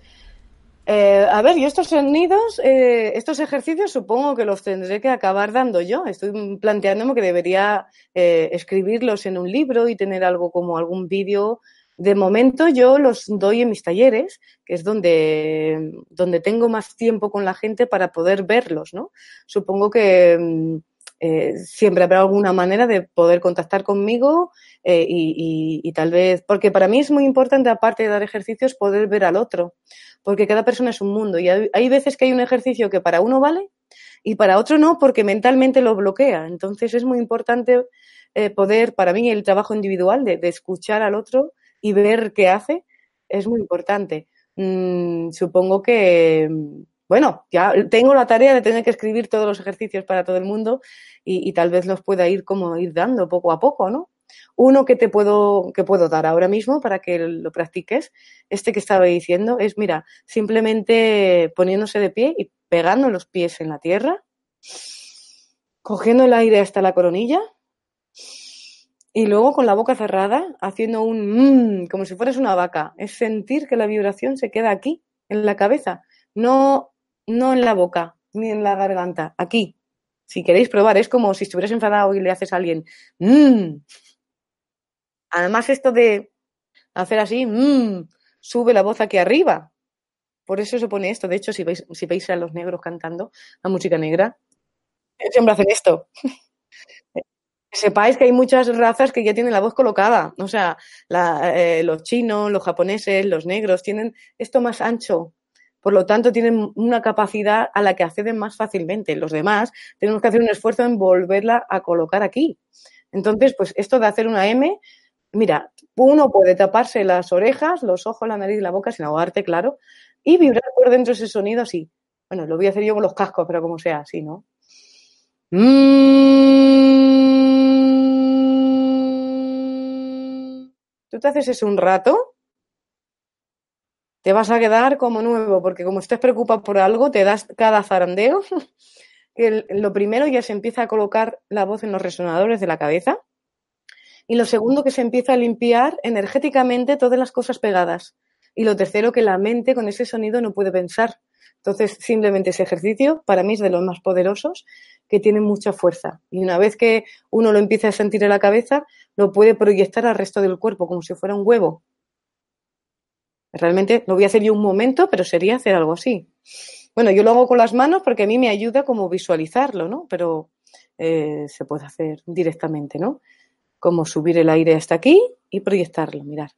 eh, a ver, yo estos sonidos, eh, estos ejercicios supongo que los tendré que acabar dando yo. Estoy planteándome que debería eh, escribirlos en un libro y tener algo como algún vídeo. De momento yo los doy en mis talleres, que es donde, donde tengo más tiempo con la gente para poder verlos, ¿no? Supongo que mm, eh, siempre habrá alguna manera de poder contactar conmigo eh, y, tal vez, porque para mí es muy importante, aparte de dar ejercicios, poder ver al otro, porque cada persona es un mundo y hay, veces que hay un ejercicio que para uno vale y para otro no, porque mentalmente lo bloquea. Entonces es muy importante eh, poder, para mí, el trabajo individual de, escuchar al otro y ver qué hace es muy importante. Mm, supongo que bueno, ya tengo la tarea de tener que escribir todos los ejercicios para todo el mundo y, tal vez los pueda ir como ir dando poco a poco, ¿no? Uno que te puedo, que puedo dar ahora mismo para que lo practiques, este que estaba diciendo, es, mira, simplemente poniéndose de pie y pegando los pies en la tierra, cogiendo el aire hasta la coronilla y luego con la boca cerrada, haciendo un mmm, como si fueras una vaca. Es sentir que la vibración se queda aquí, en la cabeza. No no en la boca, ni en la garganta, aquí. Si queréis probar, es como si estuvieras enfadado y le haces a alguien, mmm. Además, esto de hacer así, mmm, sube la voz aquí arriba. Por eso se pone esto. De hecho, si veis, si veis a los negros cantando la música negra, siempre hacen esto. Sepáis que hay muchas razas que ya tienen la voz colocada. O sea, eh, los chinos, los japoneses, los negros tienen esto más ancho, por lo tanto, tienen una capacidad a la que acceden más fácilmente. Los demás tenemos que hacer un esfuerzo en volverla a colocar aquí. Entonces, pues esto de hacer una M, mira, uno puede taparse las orejas, los ojos, la nariz y la boca sin ahogarte, claro, y vibrar por dentro ese sonido así. Bueno, lo voy a hacer yo con los cascos, pero como sea, así, ¿no? Mm. Tú te haces eso un rato te vas a quedar como nuevo, porque como estés preocupado por algo, te das cada zarandeo, que lo primero ya se empieza a colocar la voz en los resonadores de la cabeza, y lo segundo que se empieza a limpiar energéticamente todas las cosas pegadas, y lo tercero que la mente con ese sonido no puede pensar. Entonces, simplemente ese ejercicio para mí es de los más poderosos que tiene mucha fuerza. Y una vez que uno lo empieza a sentir en la cabeza, lo puede proyectar al resto del cuerpo, como si fuera un huevo. Realmente lo voy a hacer yo un momento, pero sería hacer algo así. Bueno, yo lo hago con las manos porque a mí me ayuda como visualizarlo, ¿no? Pero eh, se puede hacer directamente, ¿no? Como subir el aire hasta aquí y proyectarlo, mirar.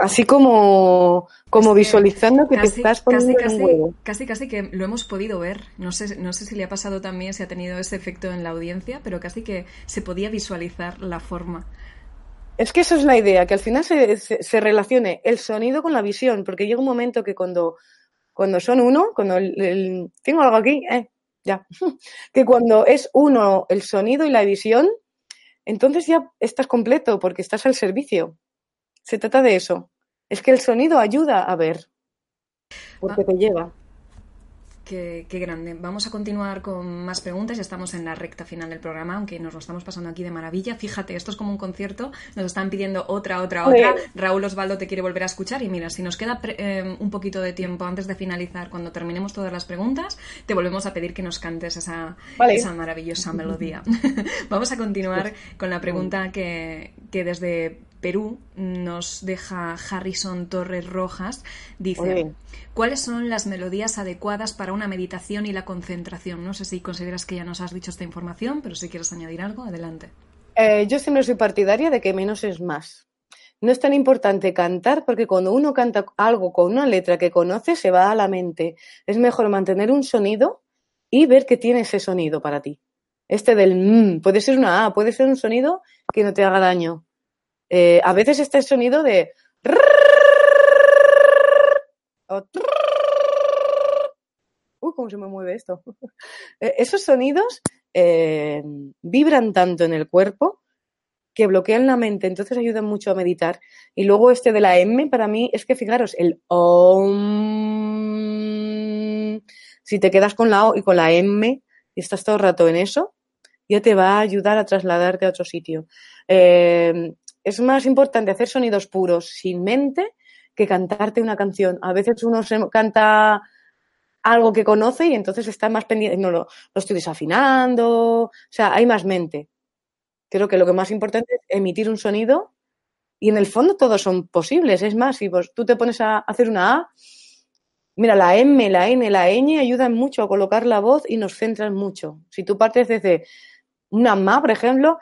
Así como, como visualizando que te estás poniendo casi, un huevo. Casi, casi que lo hemos podido ver. No sé, no sé si le ha pasado también, si ha tenido ese efecto en la audiencia, pero casi que se podía visualizar la forma. Es que eso es la idea, que al final se, se, relacione el sonido con la visión, porque llega un momento que cuando, cuando son uno, cuando el, tengo algo aquí, eh, ya, que cuando es uno el sonido y la visión, entonces ya estás completo porque estás al servicio. Se trata de eso. Es que el sonido ayuda a ver, porque ah. te lleva. Qué, grande. Vamos a continuar con más preguntas. Ya estamos en la recta final del programa, aunque nos lo estamos pasando aquí de maravilla. Fíjate, esto es como un concierto. Nos están pidiendo otra, otra, otra. Raúl Osvaldo te quiere volver a escuchar. Y mira, si nos queda eh, un poquito de tiempo antes de finalizar, cuando terminemos todas las preguntas, te volvemos a pedir que nos cantes esa, esa maravillosa melodía. Vamos a continuar con la pregunta que, que desde Perú, nos deja Harrison Torres Rojas, dice, ¿cuáles son las melodías adecuadas para una meditación y la concentración? No sé si consideras que ya nos has dicho esta información, pero si quieres añadir algo, adelante. Eh, yo siempre soy partidaria de que menos es más. No es tan importante cantar porque cuando uno canta algo con una letra que conoce se va a la mente. Es mejor mantener un sonido y ver que tiene ese sonido para ti. Este del mm, puede ser una A, puede ser un sonido que no te haga daño. Eh, a veces este sonido de Uy, cómo se me mueve esto. Eh, esos sonidos eh, vibran tanto en el cuerpo que bloquean la mente, entonces ayudan mucho a meditar. Y luego este de la M, para mí, es que fijaros, el OM, si te quedas con la O y con la M y estás todo el rato en eso, ya te va a ayudar a trasladarte a otro sitio. Eh, es más importante hacer sonidos puros sin mente que cantarte una canción. A veces uno se canta algo que conoce y entonces está más pendiente, no lo, estoy desafinando, o sea, hay más mente. Creo que lo que más importante es emitir un sonido y en el fondo todos son posibles. Es más, si vos, tú te pones a hacer una A, mira, la M, la N, la Ñ ayudan mucho a colocar la voz y nos centran mucho. Si tú partes desde una MA, por ejemplo,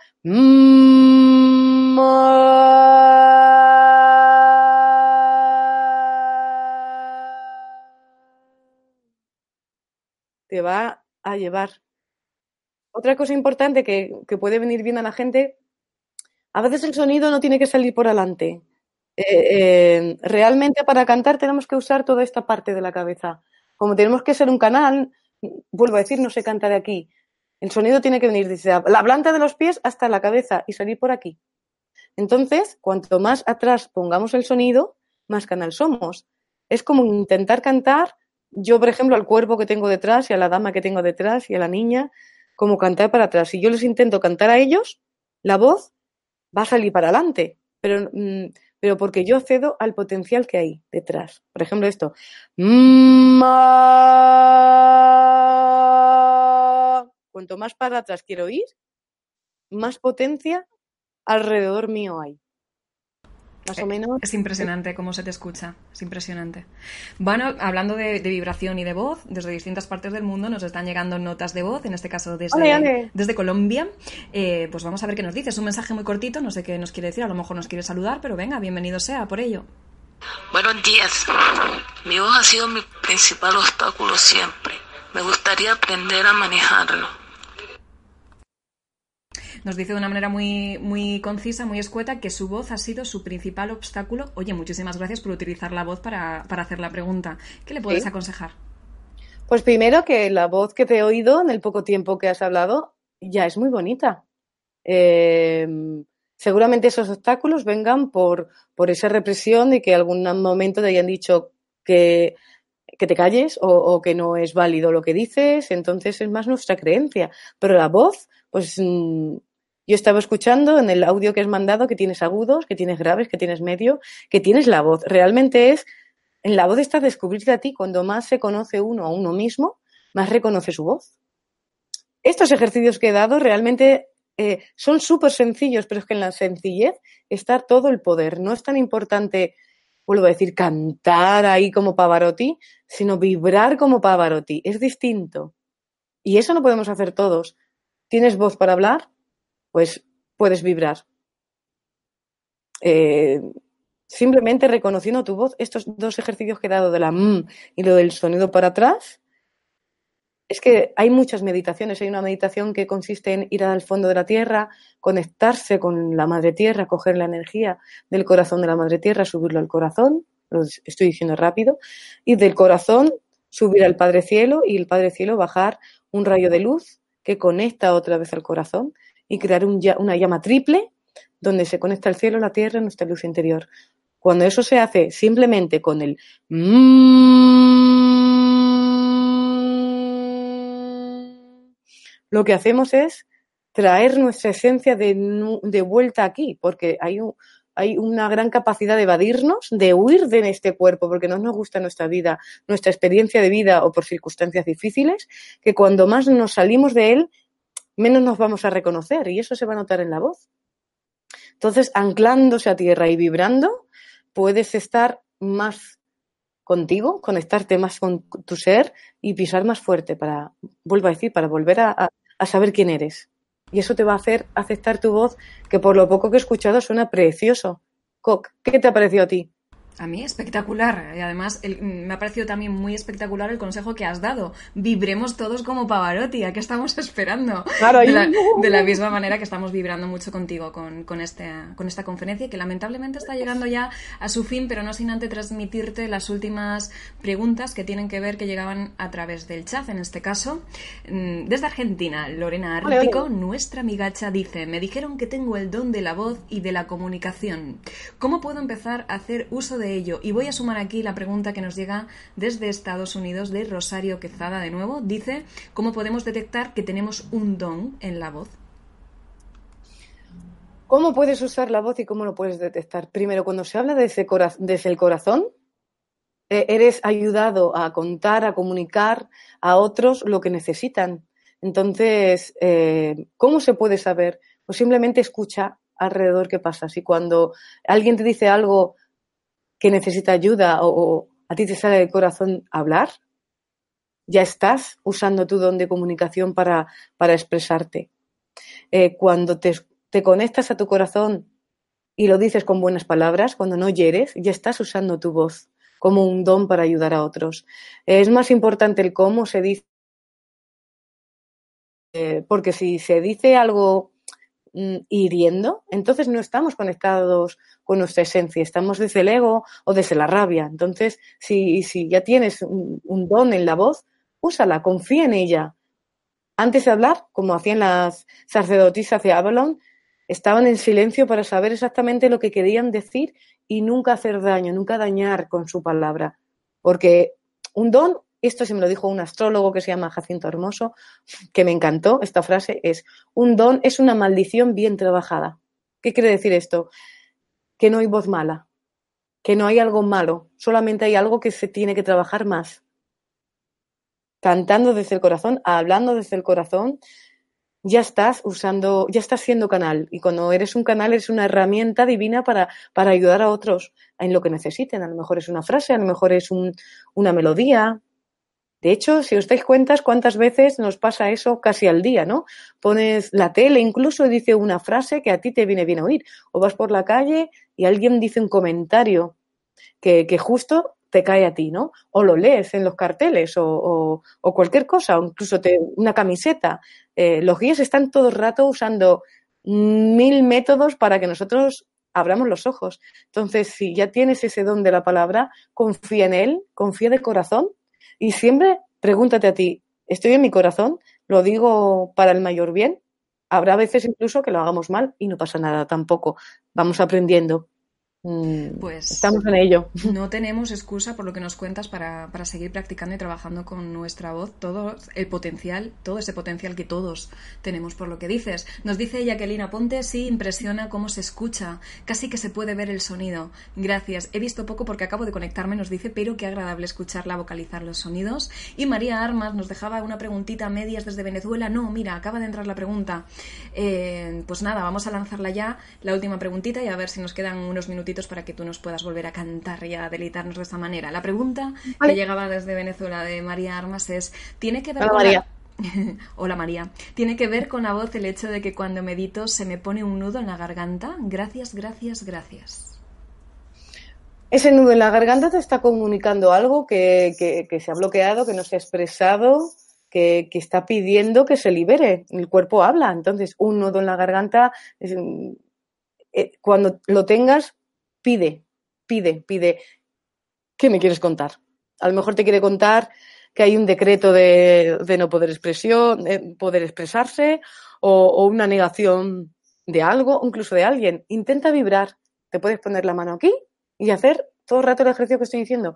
te va a llevar. Otra cosa importante que, puede venir bien a la gente, a veces el sonido no tiene que salir por adelante. Eh, eh, realmente para cantar tenemos que usar toda esta parte de la cabeza. Como tenemos que ser un canal, vuelvo a decir, no se canta de aquí. El sonido tiene que venir desde la planta de los pies hasta la cabeza y salir por aquí. Entonces, cuanto más atrás pongamos el sonido, más canal somos. Es como intentar cantar yo, por ejemplo, al cuerpo que tengo detrás y a la dama que tengo detrás y a la niña, como cantar para atrás. Si yo les intento cantar a ellos, la voz va a salir para adelante, pero, mm, pero porque yo cedo al potencial que hay detrás. Por ejemplo, esto. Cuanto más para atrás quiero ir, más potencia alrededor mío hay. Más o eh, menos. Es impresionante cómo se te escucha, es impresionante. Bueno, hablando de, vibración y de voz, desde distintas partes del mundo nos están llegando notas de voz, en este caso desde, desde Colombia. Eh, pues vamos a ver qué nos dice. Es un mensaje muy cortito, no sé qué nos quiere decir, a lo mejor nos quiere saludar, pero venga, bienvenido sea por ello. Buenos días. Mi voz ha sido mi principal obstáculo siempre. Me gustaría aprender a manejarlo nos dice de una manera muy, muy concisa, muy escueta, que su voz ha sido su principal obstáculo. Oye, muchísimas gracias por utilizar la voz para, hacer la pregunta. ¿Qué le puedes aconsejar? Pues primero que la voz que te he oído en el poco tiempo que has hablado ya es muy bonita. Em, seguramente esos obstáculos vengan por, por esa represión de que algún momento te hayan dicho que, que te calles o, o, que no es válido lo que dices, entonces es más nuestra creencia. Pero la voz, pues mm, yo estaba escuchando en el audio que has mandado que tienes agudos, que tienes graves, que tienes medio, que tienes la voz. Realmente es, en la voz está descubrirte a ti. Cuando más se conoce uno a uno mismo, más reconoce su voz. Estos ejercicios que he dado realmente eh, son súper sencillos, pero es que en la sencillez está todo el poder. No es tan importante, vuelvo a decir, cantar ahí como Pavarotti, sino vibrar como Pavarotti. Es distinto. Y eso no podemos hacer todos. ¿Tienes voz para hablar? Pues puedes vibrar. Eh, simplemente reconociendo tu voz, estos dos ejercicios que he dado de la M y lo del sonido para atrás, es que hay muchas meditaciones. Hay una meditación que consiste en ir al fondo de la tierra, conectarse con la madre tierra, coger la energía del corazón de la madre tierra, subirlo al corazón, lo estoy diciendo rápido, y del corazón subir al Padre Cielo y el Padre Cielo bajar un rayo de luz que conecta otra vez al corazón y crear una llama triple donde se conecta el cielo, la tierra nuestra luz interior. Cuando eso se hace simplemente con el lo que hacemos es traer nuestra esencia de, de vuelta aquí, porque hay, hay una gran capacidad de evadirnos, de huir de este cuerpo, porque no nos gusta nuestra vida, nuestra experiencia de vida o por circunstancias difíciles, que cuando más nos salimos de él, menos nos vamos a reconocer y eso se va a notar en la voz. Entonces, anclándose a tierra y vibrando, puedes estar más contigo, conectarte más con tu ser y pisar más fuerte para, vuelvo a decir, para volver a, a saber quién eres. Y eso te va a hacer aceptar tu voz, que por lo poco que he escuchado suena precioso. Coc, ¿qué te ha parecido a ti? A mí espectacular. Y además me ha parecido también muy espectacular el consejo que has dado. Vibremos todos como Pavarotti. ¿A qué estamos esperando? Claro, de, la, de, la, misma manera que estamos vibrando mucho contigo con, con, este, con esta conferencia que lamentablemente está llegando ya a su fin, pero no sin antes transmitirte las últimas preguntas que tienen que ver que llegaban a través del chat. En este caso, mm, desde Argentina, Lorena Ártico, nuestra amigacha, dice, me dijeron que tengo el don de la voz y de la comunicación. ¿Cómo puedo empezar a hacer uso de Y voy a sumar aquí la pregunta que nos llega desde Estados Unidos de Rosario Quezada de nuevo. Dice, ¿cómo podemos detectar que tenemos un don en la voz? ¿Cómo puedes usar la voz y cómo lo puedes detectar? Primero, cuando se habla desde, desde el corazón, eh, eres ayudado a contar, a comunicar a otros lo que necesitan. Entonces, eh, ¿cómo se puede saber? Pues simplemente escucha alrededor qué pasa. Si cuando alguien te dice algo que necesita ayuda o, a ti te sale del corazón hablar, ya estás usando tu don de comunicación para, para expresarte. Eh, cuando te, te, conectas a tu corazón y lo dices con buenas palabras, cuando no hieres, ya estás usando tu voz como un don para ayudar a otros. es más importante el cómo se dice, eh, porque si se dice algo hiriendo, entonces no estamos conectados con nuestra esencia, estamos desde el ego o desde la rabia. Entonces, si, ya tienes un, don en la voz, úsala, confía en ella. Antes de hablar, como hacían las sacerdotisas de Avalon, estaban en silencio para saber exactamente lo que querían decir y nunca hacer daño, nunca dañar con su palabra. Porque un don, esto se me lo dijo un astrólogo que se llama Jacinto Hermoso, que me encantó esta frase, es un don es una maldición bien trabajada. ¿Qué quiere decir esto? que no hay voz mala, que no hay algo malo, solamente hay algo que se tiene que trabajar más. Cantando desde el corazón, hablando desde el corazón, ya estás usando, ya estás siendo canal. Y cuando eres un canal, eres una herramienta divina para, para ayudar a otros en lo que necesiten. A lo mejor es una frase, a lo mejor es un, una melodía, de hecho, si os dais cuenta, cuántas veces nos pasa eso casi al día, ¿no? Pones la tele, incluso dice una frase que a ti te viene bien oír. O vas por la calle y alguien dice un comentario que, que justo te cae a ti, ¿no? O lo lees en los carteles o, o, cualquier cosa, o incluso te, una camiseta. Eh, los guías están todo el rato usando mil métodos para que nosotros abramos los ojos. Entonces, si ya tienes ese don de la palabra, confía en él, confía de corazón y siempre pregúntate a ti, ¿estoy en mi corazón? ¿Lo digo para el mayor bien? Habrá veces incluso que lo hagamos mal y no pasa nada tampoco. Vamos aprendiendo. Mm, pues estamos en ello. No tenemos excusa por lo que nos cuentas para, para, seguir practicando y trabajando con nuestra voz, todo el potencial, todo ese potencial que todos tenemos por lo que dices. Nos dice Jacqueline Ponte, sí, impresiona cómo se escucha, casi que se puede ver el sonido. Gracias, he visto poco porque acabo de conectarme, nos dice, pero qué agradable escucharla vocalizar los sonidos. Y María Armas nos dejaba una preguntita a medias desde Venezuela. No, mira, acaba de entrar la pregunta. Eh, pues nada, vamos a lanzarla ya, la última preguntita y a ver si nos quedan unos minutitos para que tú nos puedas volver a cantar y a deleitarnos de esta manera. La pregunta que llegaba desde Venezuela de María Armas es, ¿tiene que ver Hola, con María. Hola María. ¿Tiene que ver con la voz el hecho de que cuando medito se me pone un nudo en la garganta? Gracias, gracias, gracias. Ese nudo en la garganta te está comunicando algo que, se ha bloqueado, que no se ha expresado, que, que, está pidiendo que se libere. El cuerpo habla. Entonces, un nudo en la garganta, eh, cuando lo tengas, pide, pide, pide. ¿Qué me quieres contar? A lo mejor te quiere contar que hay un decreto de, no poder expresión, poder expresarse, o, una negación de algo, incluso de alguien. Intenta vibrar. Te puedes poner la mano aquí y hacer todo el rato el ejercicio que estoy diciendo.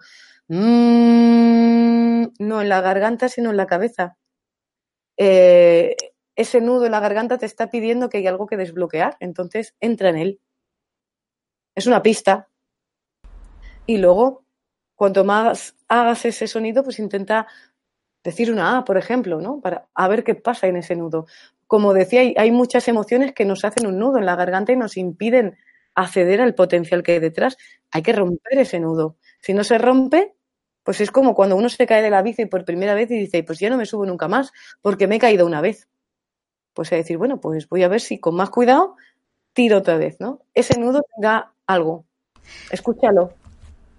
Mm, no en la garganta, sino en la cabeza. Eh, ese nudo en la garganta te está pidiendo que hay algo que desbloquear, entonces entra en él es una pista. Y luego, cuanto más hagas ese sonido, pues intenta decir una A, por ejemplo, ¿no? Para a ver qué pasa en ese nudo. como decía, hay, muchas emociones que nos hacen un nudo en la garganta y nos impiden acceder al potencial que hay detrás. Hay que romper ese nudo. Si no se rompe, pues es como cuando uno se cae de la bici por primera vez y dice, pues ya no me subo nunca más, porque me he caído una vez. Pues es decir, bueno, pues voy a ver si con más cuidado tiro otra vez, ¿no? Ese nudo da algo. Escúchalo.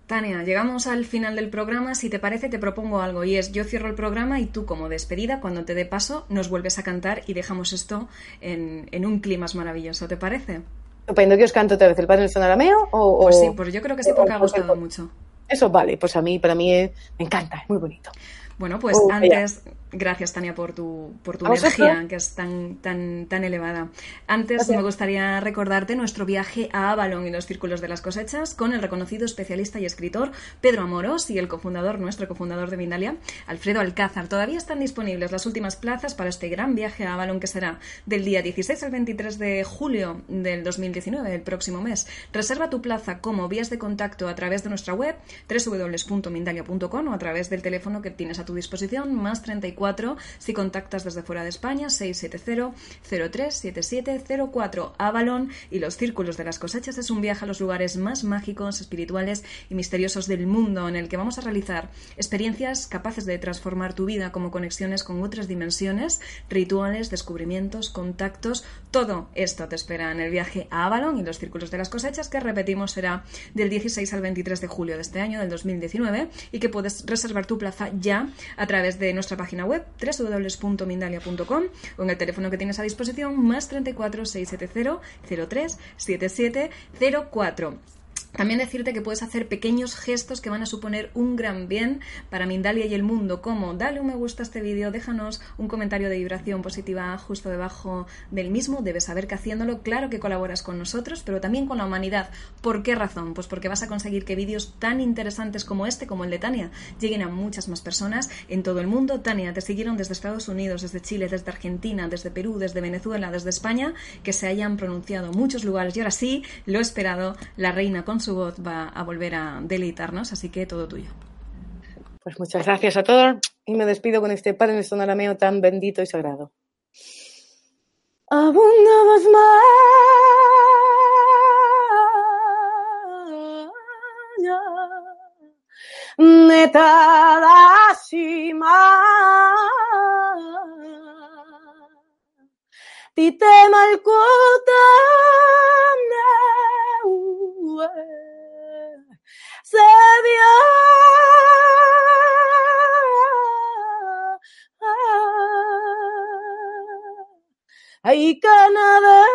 Tania, llegamos al final del programa. Si te parece, te propongo algo y es yo cierro el programa y tú como despedida, cuando te dé paso, nos vuelves a cantar y dejamos esto en, un clima maravilloso. ¿Te parece? Estupendo, que os canto otra vez el Padre del Arameo o, Pues sí, pues yo creo que sí porque ha gustado mucho. Eso vale, pues a mí, para mí me encanta, es muy bonito. Bueno, pues antes, Gracias, Tania, por tu, por tu energía, que es tan, tan, tan elevada. Antes me gustaría recordarte nuestro viaje a Avalon y los círculos de las cosechas con el reconocido especialista y escritor Pedro Amoros y el cofundador, nuestro cofundador de Mindalia, Alfredo Alcázar. Todavía están disponibles las últimas plazas para este gran viaje a Avalon que será del día 16 al 23 de julio del 2019, el próximo mes. Reserva tu plaza como vías de contacto a través de nuestra web www.mindalia.com o a través del teléfono que tienes a tu disposición, más 34 si contactas desde fuera de España 670-037704. Avalon y los círculos de las cosechas es un viaje a los lugares más mágicos, espirituales y misteriosos del mundo en el que vamos a realizar experiencias capaces de transformar tu vida como conexiones con otras dimensiones, rituales, descubrimientos, contactos. Todo esto te espera en el viaje a Avalon y los círculos de las cosechas que repetimos será del 16 al 23 de julio de este año, del 2019, y que puedes reservar tu plaza ya a través de nuestra página web www.mindalia.com o en el teléfono que tienes a disposición más 34 670 03 7704. También decirte que puedes hacer pequeños gestos que van a suponer un gran bien para Mindalia y el mundo, como dale un me gusta a este vídeo, déjanos un comentario de vibración positiva justo debajo del mismo, debes saber que haciéndolo, claro que colaboras con nosotros, pero también con la humanidad. ¿Por qué razón? Pues porque vas a conseguir que vídeos tan interesantes como este, como el de Tania, lleguen a muchas más personas en todo el mundo. Tania, te siguieron desde Estados Unidos, desde Chile, desde Argentina, desde Perú, desde Venezuela, desde España, que se hayan pronunciado muchos lugares y ahora sí, lo esperado, la reina con su voz va a volver a deleitarnos, así que todo tuyo. Pues muchas gracias a todos y me despido con este Padre Nuestro Arameo tan bendito y sagrado. Abundamos más. se vio. Ay, Canadá.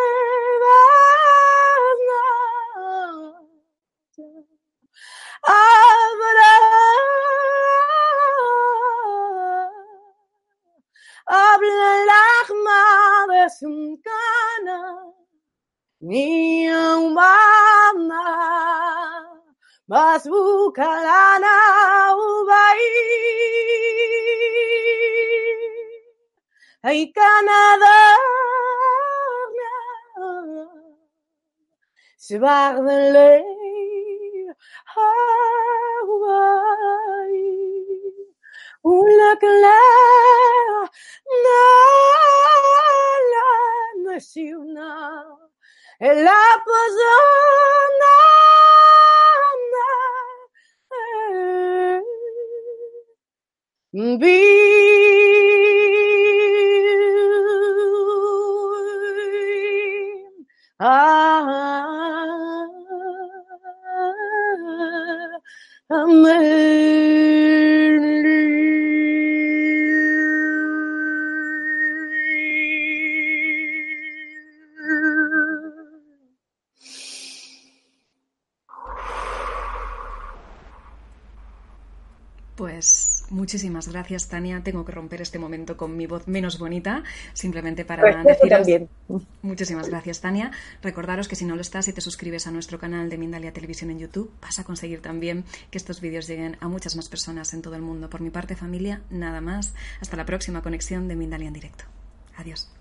Ubai. Svardele Hawaii. Una clara la persona gracias, Tania. Tengo que romper este momento con mi voz menos bonita, simplemente para pues decir. Muchísimas gracias, Tania. Recordaros que si no lo estás y te suscribes a nuestro canal de Mindalia Televisión en YouTube, vas a conseguir también que estos vídeos lleguen a muchas más personas en todo el mundo. Por mi parte, familia, nada más. Hasta la próxima conexión de Mindalia en directo. Adiós.